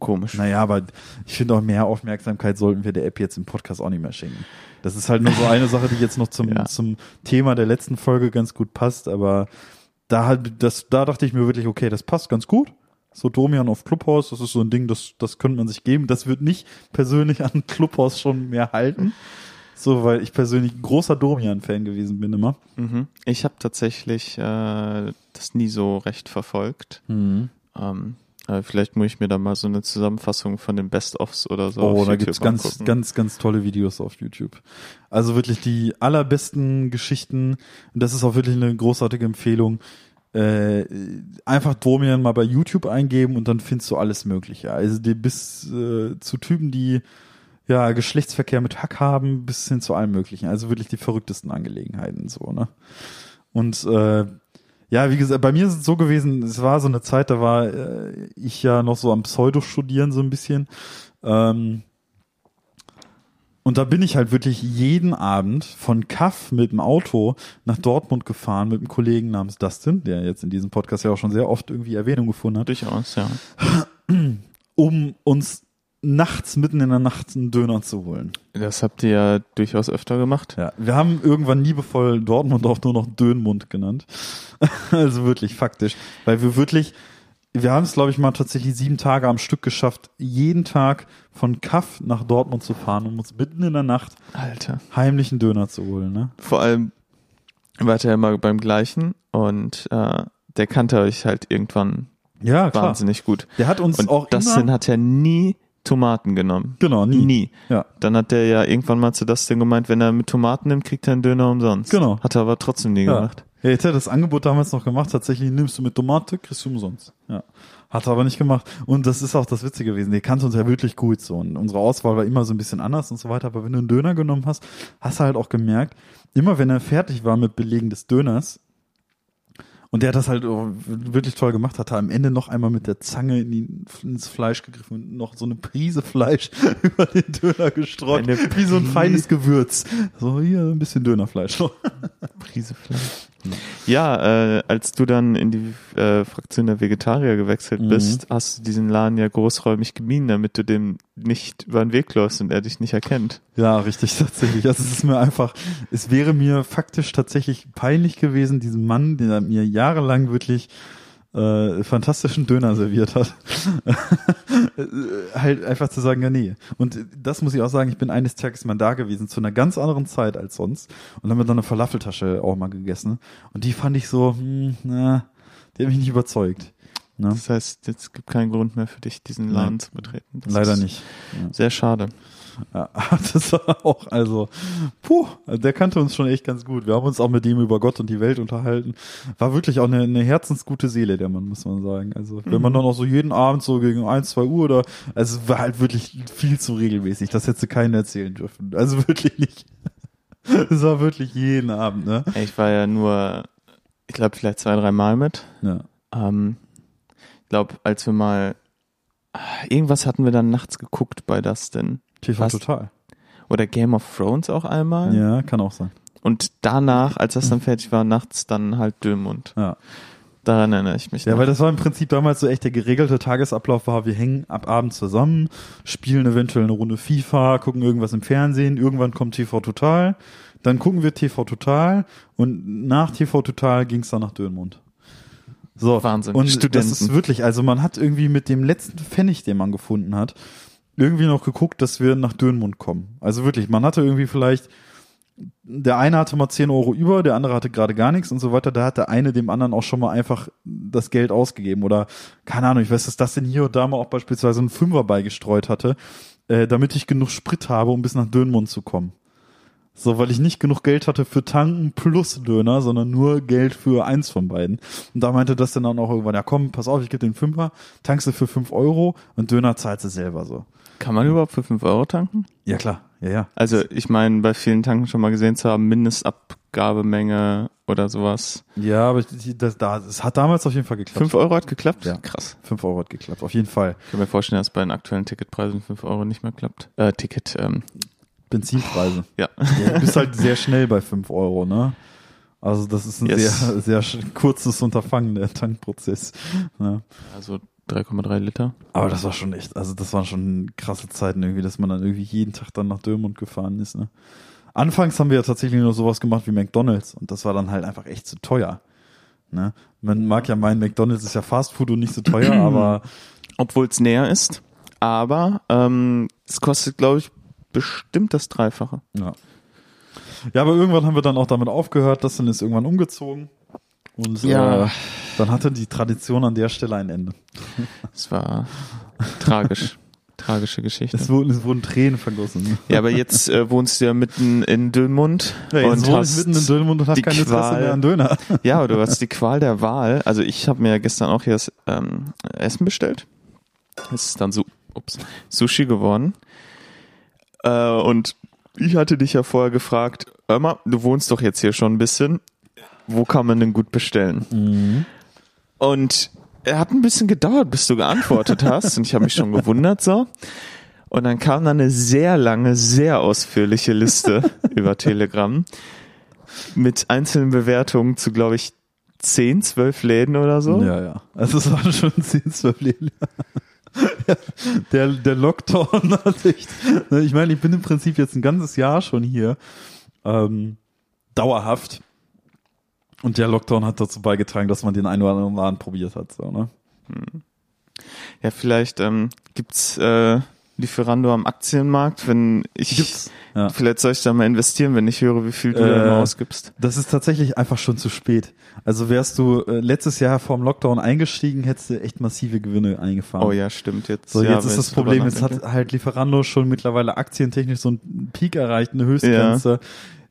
Komisch. Naja, aber ich finde auch mehr Aufmerksamkeit sollten wir der App jetzt im Podcast auch nicht mehr schenken. Das ist halt nur so eine Sache, die jetzt noch zum, Ja. zum Thema der letzten Folge ganz gut passt, aber da halt, das, da dachte ich mir wirklich, okay, das passt ganz gut. So Domian auf Clubhouse, das ist so ein Ding, das, das könnte man sich geben. Das wird nicht persönlich an Clubhouse schon mehr halten. So, weil ich persönlich ein großer Domian-Fan gewesen bin immer. Mhm. Ich habe tatsächlich äh, das nie so recht verfolgt. Mhm. Ähm, äh, vielleicht muss ich mir da mal so eine Zusammenfassung von den Best-ofs oder so Oh, auf da YouTube gibt's ganz, angucken. ganz, ganz tolle Videos auf YouTube. Also wirklich die allerbesten Geschichten. Und das ist auch wirklich eine großartige Empfehlung. Äh, einfach Domian mal bei YouTube eingeben und dann findest du alles Mögliche. Also die, bis äh, zu Typen, die ja Geschlechtsverkehr mit Hack haben, bis hin zu allem Möglichen. Also wirklich die verrücktesten Angelegenheiten so, ne? Und äh, ja, wie gesagt, bei mir ist es so gewesen, es war so eine Zeit, da war äh, ich ja noch so am Pseudo-Studieren so ein bisschen. Ähm, und da bin ich halt wirklich jeden Abend von Kaff mit dem Auto nach Dortmund gefahren mit einem Kollegen namens Dustin, der jetzt in diesem Podcast ja auch schon sehr oft irgendwie Erwähnung gefunden hat, Durchaus, ja. um uns nachts mitten in der Nacht einen Döner zu holen. Das habt ihr ja durchaus öfter gemacht. Ja, wir haben irgendwann liebevoll Dortmund auch nur noch Dönmund genannt. also wirklich faktisch, weil wir wirklich, wir haben es glaube ich mal tatsächlich sieben Tage am Stück geschafft, jeden Tag von Kaff nach Dortmund zu fahren, um uns mitten in der Nacht Alter. heimlichen Döner zu holen. Ne? Vor allem wart ihr immer beim gleichen und äh, der kannte euch halt irgendwann Ja, klar. wahnsinnig gut. Der hat uns Und auch Dustin immer, hat ja nie Tomaten genommen. genau nie. Nie. Ja, Dann hat der ja irgendwann mal zu Dustin gemeint, wenn er mit Tomaten nimmt, kriegt er einen Döner umsonst. Genau. Hat er aber trotzdem nie ja. gemacht. Er hätte das Angebot damals noch gemacht. Tatsächlich nimmst du mit Tomate, kriegst du umsonst. Ja. Hat er aber nicht gemacht. Und das ist auch das Witzige gewesen. Der kannte uns ja wirklich gut so. Und unsere Auswahl war immer so ein bisschen anders und so weiter. Aber wenn du einen Döner genommen hast, hast du halt auch gemerkt, immer wenn er fertig war mit Belegen des Döners, und der hat das halt auch wirklich toll gemacht, hat er am Ende noch einmal mit der Zange in die, ins Fleisch gegriffen und noch so eine Prise Fleisch über den Döner gestreut. Eine wie so ein feines Gewürz. So hier ein bisschen Dönerfleisch. Prise Fleisch. Ja, äh, als du dann in die äh, Fraktion der Vegetarier gewechselt Mhm. bist, hast du diesen Laden ja großräumig gemieden, damit du dem nicht über den Weg läufst und er dich nicht erkennt. Ja, richtig, tatsächlich. Also es ist mir einfach, es wäre mir faktisch tatsächlich peinlich gewesen, diesen Mann, der mir jahrelang wirklich äh, fantastischen Döner serviert hat, halt einfach zu sagen, ja nee. Und das muss ich auch sagen, ich bin eines Tages mal da gewesen, zu einer ganz anderen Zeit als sonst und haben wir dann eine Falafeltasche auch mal gegessen und die fand ich so, hm, na, die hat mich nicht überzeugt. Ne? Das heißt, jetzt gibt keinen Grund mehr für dich, diesen Laden zu betreten. Das Leider nicht. Ja. Sehr schade. Ja, das war auch, also, puh, der kannte uns schon echt ganz gut. Wir haben uns auch mit ihm über Gott und die Welt unterhalten. War wirklich auch eine, eine herzensgute Seele, der Mann, muss man sagen. Also, wenn man dann auch so jeden Abend so gegen ein, zwei Uhr oder, also, es war halt wirklich viel zu regelmäßig. Das hätte keinen erzählen dürfen. Also wirklich nicht. Es war wirklich jeden Abend, ne? Ich war ja nur, ich glaube, vielleicht zwei, drei Mal mit. Ja. Ähm, ich glaube, als wir mal irgendwas hatten wir dann nachts geguckt bei das denn. TV Was? total. Oder Game of Thrones auch einmal. Ja, kann auch sein. Und danach, als das dann fertig war, nachts dann halt Dömund. Ja. Daran erinnere ich mich Ja, noch. weil das war im Prinzip damals so echt der geregelte Tagesablauf war, wir hängen ab Abend zusammen, spielen eventuell eine Runde FIFA, gucken irgendwas im Fernsehen, irgendwann kommt TV Total, dann gucken wir TV Total und nach TV Total ging's dann nach Dönmund. So, Wahnsinn. Und Studenten. das ist wirklich, also man hat irgendwie mit dem letzten Pfennig, den man gefunden hat, irgendwie noch geguckt, dass wir nach Dönmund kommen. Also wirklich, man hatte irgendwie vielleicht der eine hatte mal 10 Euro über, der andere hatte gerade gar nichts und so weiter. Da hat der eine dem anderen auch schon mal einfach das Geld ausgegeben. Oder, keine Ahnung, ich weiß, dass das denn hier und da mal auch beispielsweise einen Fünfer beigestreut hatte, äh, damit ich genug Sprit habe, um bis nach Dönmund zu kommen. So, weil ich nicht genug Geld hatte für Tanken plus Döner, sondern nur Geld für eins von beiden. Und da meinte das dann auch irgendwann, ja komm, pass auf, ich gebe den Fünfer, tankst du für 5 Euro und Döner zahlst du selber so. Kann man überhaupt für 5 Euro tanken? Ja klar, ja, ja. Also ich meine, bei vielen Tanken schon mal gesehen zu haben, Mindestabgabemenge oder sowas. Ja, aber das, das hat damals auf jeden Fall geklappt. 5 Euro hat geklappt? Ja. Krass. 5 Euro hat geklappt, auf jeden Fall. Ich kann mir vorstellen, dass bei den aktuellen Ticketpreisen 5 Euro nicht mehr klappt. Äh, Ticket, ähm, Benzinpreise. ja. Ja, du bist halt sehr schnell bei 5 Euro, ne? Also das ist ein Yes. sehr, sehr kurzes Unterfangen, der Tankprozess. Ne? Also 3,3 Liter. Aber das war schon echt, also das waren schon krasse Zeiten irgendwie, dass man dann irgendwie jeden Tag dann nach Dürmund gefahren ist. Ne? Anfangs haben wir ja tatsächlich nur sowas gemacht wie McDonalds und das war dann halt einfach echt zu teuer. Ne? Man mag ja meinen, McDonalds ist ja Fastfood und nicht so teuer, aber Obwohl es näher ist. Aber ähm, es kostet, glaube ich, bestimmt das Dreifache. Ja. Ja, aber irgendwann haben wir dann auch damit aufgehört, das dann ist irgendwann umgezogen. Und Ja. äh, dann hatte die Tradition an der Stelle ein Ende. Es war tragisch. Tragische Geschichte. Es wurden, es wurden Tränen vergossen. Ja, aber jetzt äh, wohnst du ja mitten in Dönmund Ja, jetzt und wohne ich hast mitten in Dönmund und die keine Interesse Qual- mehr an Döner. Ja, aber du hast die Qual der Wahl. Also ich habe mir gestern auch hier das ähm, Essen bestellt. Es ist dann so, ups, Sushi geworden. Äh, und ich hatte dich ja vorher gefragt, hör mal, du wohnst doch jetzt hier schon ein bisschen. Wo kann man denn gut bestellen? Und er hat ein bisschen gedauert, bis du geantwortet hast. Und ich habe mich schon gewundert so. Und dann kam dann eine sehr lange, sehr ausführliche Liste über Telegram mit einzelnen Bewertungen zu, glaube ich, 10, 12 Läden oder so. Ja, ja. Also es waren schon 10, 12 Läden. Der, der Lockdown hat echt, ne, ich meine, ich bin im Prinzip jetzt ein ganzes Jahr schon hier, ähm, dauerhaft. Und der Lockdown hat dazu beigetragen, dass man den einen oder anderen Laden probiert hat, so, ne? Ja, vielleicht ähm, gibt's äh, Lieferando am Aktienmarkt, wenn ich ja. vielleicht soll ich da mal investieren, wenn ich höre, wie viel du Äh, da immer ausgibst. Das ist tatsächlich einfach schon zu spät. Also wärst du äh, letztes Jahr vorm Lockdown eingestiegen, hättest du echt massive Gewinne eingefahren. Oh ja, stimmt jetzt. So, ja, jetzt ist das Problem, jetzt hat halt Lieferando schon mittlerweile aktientechnisch so einen Peak erreicht, eine Höchstgrenze,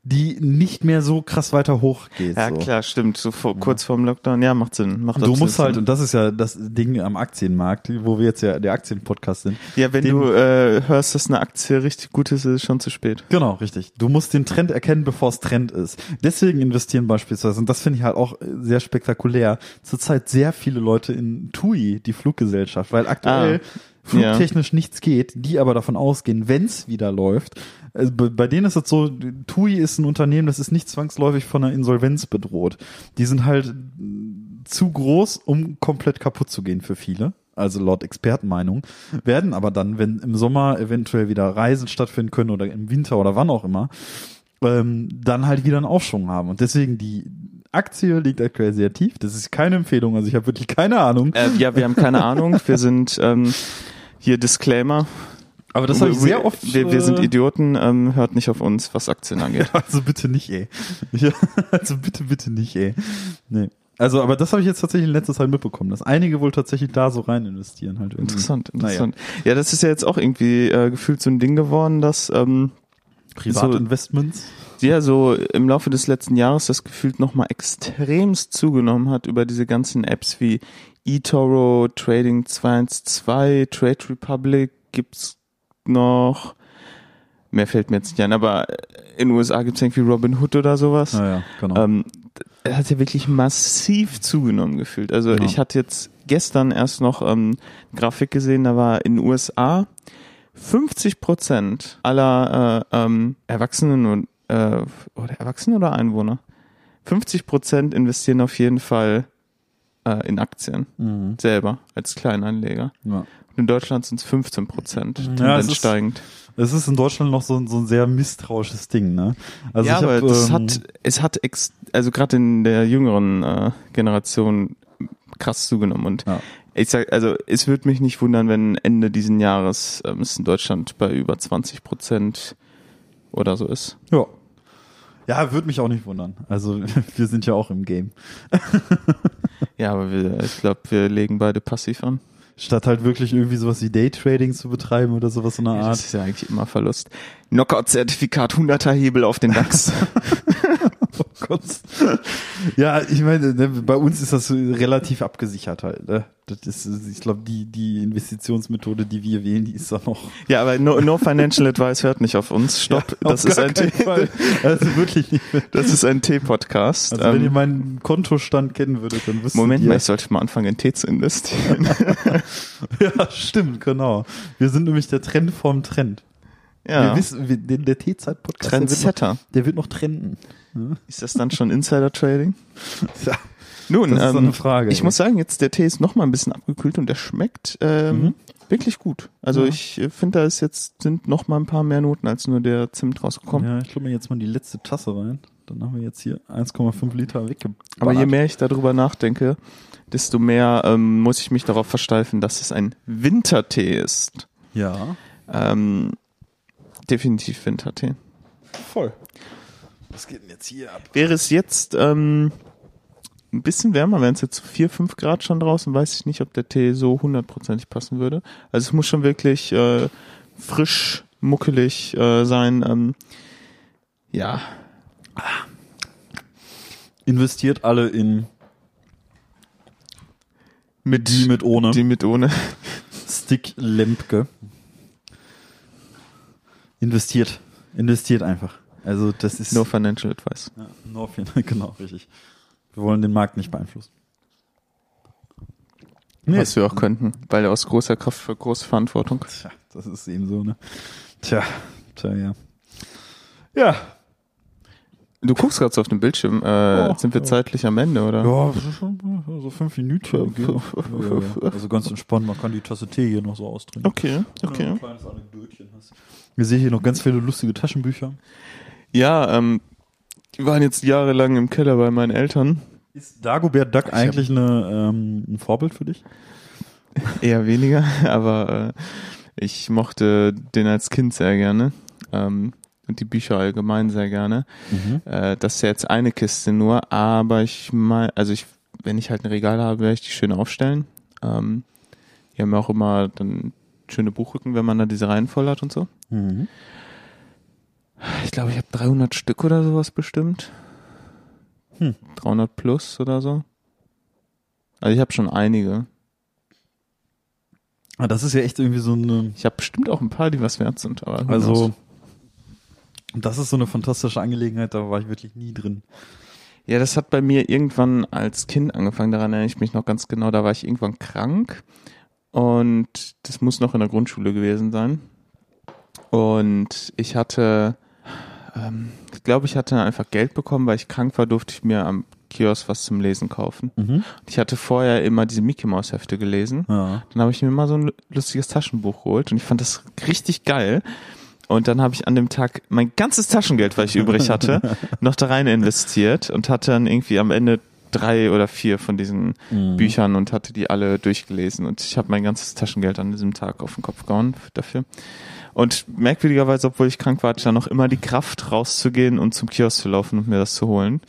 die nicht mehr so krass weiter hochgeht. Ja, so. klar, stimmt. So vor, kurz vorm Lockdown, ja, macht Sinn. Macht du musst halt, Sinn. und das ist ja das Ding am Aktienmarkt, wo wir jetzt ja der Aktienpodcast sind. Ja, wenn den- du äh, hörst, dass eine Aktie richtig gut ist, ist es schon zu spät. Genau, richtig. Du musst den Trend erkennen, bevor es Trend ist. Deswegen investieren beispielsweise, und das finde ich halt auch sehr spektakulär, zurzeit sehr viele Leute in TUI, die Fluggesellschaft, weil aktuell Ah, flugtechnisch nichts geht, die aber davon ausgehen, wenn es wieder läuft. Also bei, denen ist es so, TUI ist ein Unternehmen, das ist nicht zwangsläufig von einer Insolvenz bedroht. Die sind halt zu groß, um komplett kaputt zu gehen für viele. Also laut Expertenmeinung. Werden aber dann, wenn im Sommer eventuell wieder Reisen stattfinden können oder im Winter oder wann auch immer, ähm, dann halt wieder einen Aufschwung haben. Und deswegen die Aktie liegt aktuell sehr tief. Das ist keine Empfehlung. Also ich habe wirklich keine Ahnung. Äh, ja, wir haben keine Ahnung. Wir sind ähm, hier Disclaimer. Aber das habe ich sehr oft. Wir, wir sind äh, Idioten, ähm, hört nicht auf uns, was Aktien angeht. Also bitte nicht, ey. Ja, also bitte, bitte nicht, ey. Nee. Also, aber das habe ich jetzt tatsächlich in letzter Zeit mitbekommen, dass einige wohl tatsächlich da so rein investieren halt. Irgendwie. Interessant, interessant. Naja. Ja, das ist ja jetzt auch irgendwie äh, gefühlt so ein Ding geworden, dass ähm, Privatinvestments. So, ja, so im Laufe des letzten Jahres das gefühlt nochmal extremst zugenommen hat über diese ganzen Apps wie eToro, Trading 212, Trade Republic gibt's noch. Mehr fällt mir jetzt nicht ein, aber in den USA gibt's irgendwie Robin Hood oder sowas. Ja, ja, genau. Ähm, er hat ja wirklich massiv zugenommen gefühlt. Also ja. ich hatte jetzt gestern erst noch ähm, Grafik gesehen, da war in den USA 50 Prozent aller äh, ähm, Erwachsenen und äh, oder Erwachsene oder Einwohner 50 Prozent investieren auf jeden Fall äh, in Aktien mhm. selber als Kleinanleger. Ja. Und in Deutschland sind es 15 Prozent, tendenz ja, steigend. Es ist in Deutschland noch so, so ein sehr misstrauisches Ding, ne? Also ja, aber hab, das ähm, hat, es hat, ex, also gerade in der jüngeren äh, Generation krass zugenommen und ja. ich sag, also es würde mich nicht wundern, wenn Ende diesen Jahres ähm, es in Deutschland bei über 20 Prozent oder so ist. Ja. Ja, würde mich auch nicht wundern. Also wir sind ja auch im Game. ja, aber wir, ich glaube, wir legen beide passiv an. Statt halt wirklich irgendwie sowas wie Daytrading zu betreiben oder sowas in der Art. Ja, das ist ja eigentlich immer Verlust. Knockout-Zertifikat, 100er Hebel auf den DAX. oh Gott. Ja, ich meine, ne, bei uns ist das relativ abgesichert halt. Ne? Das ist, ich glaube, die, die Investitionsmethode, die wir wählen, die ist da noch. Ja, aber no, no Financial Advice hört nicht auf uns. Stopp. Ja, das ist ein T. Also wirklich nicht. Mehr. Das ist ein T-Podcast. Also wenn ähm, ihr meinen Kontostand kennen würdet, dann wüsstet Moment ihr. mal, ich sollte mal anfangen, in Tee zu investieren. ja, stimmt, genau. Wir sind nämlich der Trend vom Trend. Ja. Wir wissen, wir, der, der T-Zeit-Podcast, der, wird noch, der wird noch trenden. Ja. Ist das dann schon Insider-Trading? Ja. Nun, das ist ähm, so eine Frage. Ich muss sagen, jetzt der Tee ist noch mal ein bisschen abgekühlt und der schmeckt ähm, mhm. wirklich gut. Also ja. ich äh, finde, da ist jetzt sind noch mal ein paar mehr Noten als nur der Zimt rausgekommen. Ja, ich glaube mir jetzt mal die letzte Tasse rein. Dann haben wir jetzt hier 1,5 Liter weggeballert. Aber je mehr ich darüber nachdenke, desto mehr ähm, muss ich mich darauf versteifen, dass es ein Wintertee ist. Ja. Ähm, definitiv Wintertee. Voll. Was geht denn jetzt hier ab? Wäre es jetzt ähm, ein bisschen wärmer, wären es jetzt 4, 5 Grad schon draußen, weiß ich nicht, ob der Tee so hundertprozentig passen würde. Also es muss schon wirklich äh, frisch, muckelig äh, sein. Ähm, ja. Investiert alle in mit die mit ohne. Die mit ohne. Stick Lempke. Investiert. Investiert einfach. Also das ist. No financial advice. Ja, no, genau, richtig. Wir wollen den Markt nicht beeinflussen. Nee. Was wir auch könnten, weil er aus großer Kraft für große Verantwortung. Tja, das ist eben so, ne? Tja, tja, ja. Ja. Du guckst gerade so auf dem Bildschirm. Äh, oh, sind wir ja. zeitlich am Ende, oder? Ja, so fünf Minuten. ja, ja. Also ganz entspannt, man kann die Tasse Tee hier noch so austrinken. Okay, okay. Ja, ein kleines Anekdötchen hast. Wir sehen hier noch ganz viele lustige Taschenbücher. Ja, ähm, die waren jetzt jahrelang im Keller bei meinen Eltern. Ist Dagobert Duck eigentlich eine, ähm, ein Vorbild für dich? Eher weniger, aber äh, ich mochte den als Kind sehr gerne. Ähm, und die Bücher allgemein sehr gerne. Mhm. Äh, das ist ja jetzt eine Kiste nur, aber ich meine, also ich, wenn ich halt ein Regal habe, werde ich die schön aufstellen. Ähm, die haben auch immer dann schöne Buchrücken, wenn man da diese Reihen voll hat und so. Mhm. Ich glaube, ich habe 300 Stück oder sowas bestimmt. Hm. 300 plus oder so. Also ich habe schon einige. Ah, das ist ja echt irgendwie so eine. Ich habe bestimmt auch ein paar, die was wert sind. Aber also das ist so eine fantastische Angelegenheit. Da war ich wirklich nie drin. Ja, das hat bei mir irgendwann als Kind angefangen. Daran erinnere ich mich noch ganz genau. Da war ich irgendwann krank und das muss noch in der Grundschule gewesen sein. Und ich hatte ähm, ich glaube, ich hatte einfach Geld bekommen, weil ich krank war, durfte ich mir am Kiosk was zum Lesen kaufen. Mhm. Ich hatte vorher immer diese Mickey Mouse Hefte gelesen. Ja. Dann habe ich mir mal so ein lustiges Taschenbuch geholt und ich fand das richtig geil. Und dann habe ich an dem Tag mein ganzes Taschengeld, was ich übrig hatte, noch da rein investiert und hatte dann irgendwie am Ende drei oder vier von diesen mhm. Büchern und hatte die alle durchgelesen. Und ich habe mein ganzes Taschengeld an diesem Tag auf den Kopf gehauen dafür. Und merkwürdigerweise, obwohl ich krank war, hatte ich dann noch immer die Kraft rauszugehen und zum Kiosk zu laufen und mir das zu holen.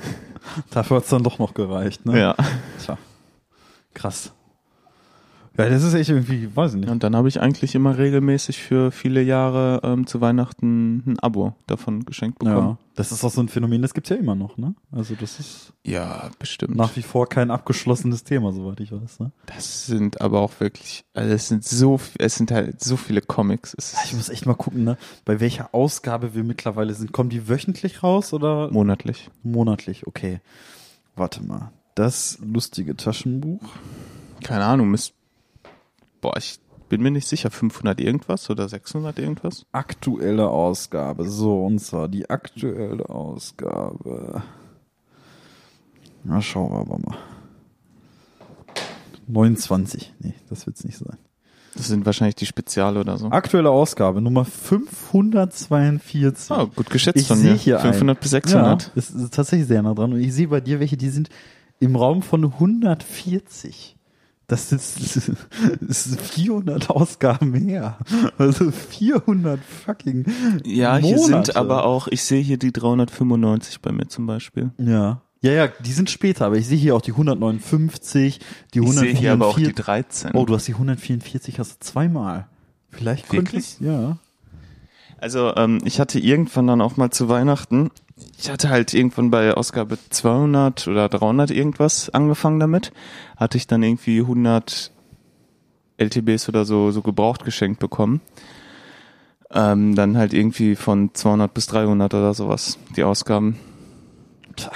Dafür hat's dann doch noch gereicht, ne? Ja. Tja. Krass. Ja, das ist echt irgendwie, weiß ich nicht. Und dann habe ich eigentlich immer regelmäßig für viele Jahre ähm, zu Weihnachten ein Abo davon geschenkt bekommen. Ja, das ist auch so ein Phänomen, das gibt's ja immer noch, ne? Also das ist Ja, bestimmt. nach wie vor kein abgeschlossenes Thema, soweit ich weiß, ne? das sind aber auch wirklich, also es sind so, es sind halt so viele Comics. Es Ich muss echt mal gucken, ne? Bei welcher Ausgabe wir mittlerweile sind. Kommen die wöchentlich raus oder monatlich. monatlich? Okay. Warte mal. Das lustige Taschenbuch. Keine Ahnung, müsst, boah, ich bin mir nicht sicher, 500 irgendwas oder 600 irgendwas? Aktuelle Ausgabe. So, und zwar die aktuelle Ausgabe. Na, schauen wir aber mal. 29. Nee, das wird's nicht sein. Das sind wahrscheinlich die Speziale oder so. Aktuelle Ausgabe Nummer 542. Oh, gut geschätzt Ich von sehe mir. hier 500 ein. bis 600. Ja, ist, ist tatsächlich sehr nah dran. Und ich sehe bei dir welche, die sind im Raum von 140. Das ist, das ist 400 Ausgaben mehr. Also 400 fucking Ja, hier Monate. sind aber auch, ich sehe hier die 395 bei mir zum Beispiel. Ja. Ja, ja, die sind später, aber ich sehe hier auch die 159, die Ich sehe 144. hier aber auch die 13. oh, du hast die 144, hast du zweimal. Vielleicht könnte Wirklich? es, ja. Also ähm, ich hatte irgendwann dann auch mal zu Weihnachten, ich hatte halt irgendwann bei Ausgabe 200 oder 300 irgendwas angefangen damit, hatte ich dann irgendwie 100 LTBs oder so so gebraucht geschenkt bekommen. Ähm, dann halt irgendwie von 200 bis 300 oder sowas, die Ausgaben. Tja.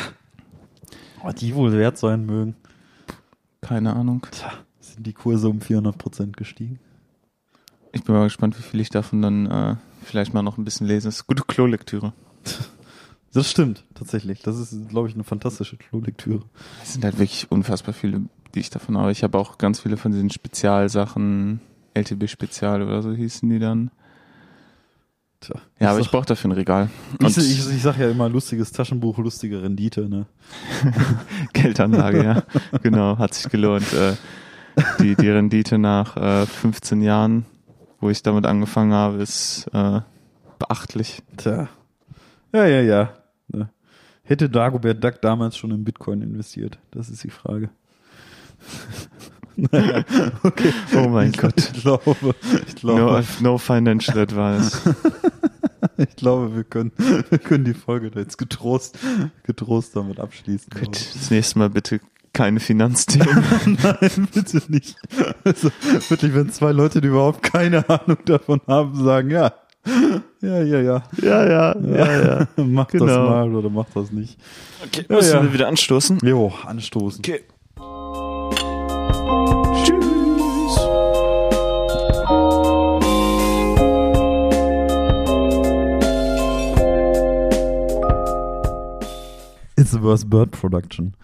Aber die wohl wert sein mögen. Keine Ahnung. Tja, sind die Kurse um 400 Prozent gestiegen? Ich bin mal gespannt, wie viel ich davon dann äh, vielleicht mal noch ein bisschen lese. Das ist gute Klolektüre. Das stimmt, tatsächlich. Das ist, glaube ich, eine fantastische Klolektüre. Es sind halt wirklich unfassbar viele, die ich davon habe. Ich habe auch ganz viele von diesen Spezialsachen, LTB-Spezial oder so hießen die dann. Tja. Ja, aber ich ich brauche dafür ein Regal. Ich, ich, ich sag ja immer, lustiges Taschenbuch, lustige Rendite, ne? Geldanlage, ja. Genau, hat sich gelohnt. Äh, die, die Rendite nach äh, 15 Jahren, wo ich damit angefangen habe, ist äh, beachtlich. Tja. Ja, ja, ja. Hätte Dagobert Duck damals schon in Bitcoin investiert? Das ist die Frage. naja, okay. Oh mein Gott. Ich glaube, ich glaube, No, no financial advice. ich glaube, wir können, wir können die Folge da jetzt getrost, getrost damit abschließen. Gut, das nächste Mal bitte keine Finanzthemen. Nein, bitte nicht. Also, wirklich, wenn zwei Leute, die überhaupt keine Ahnung davon haben, sagen, ja, ja, ja, ja, ja, ja, ja, ja. mach das Genau. mal oder mach das nicht. Okay, Ja, müssen ja. wir wieder anstoßen. Jo, anstoßen. Okay. Tschüss. It's the worst bird production.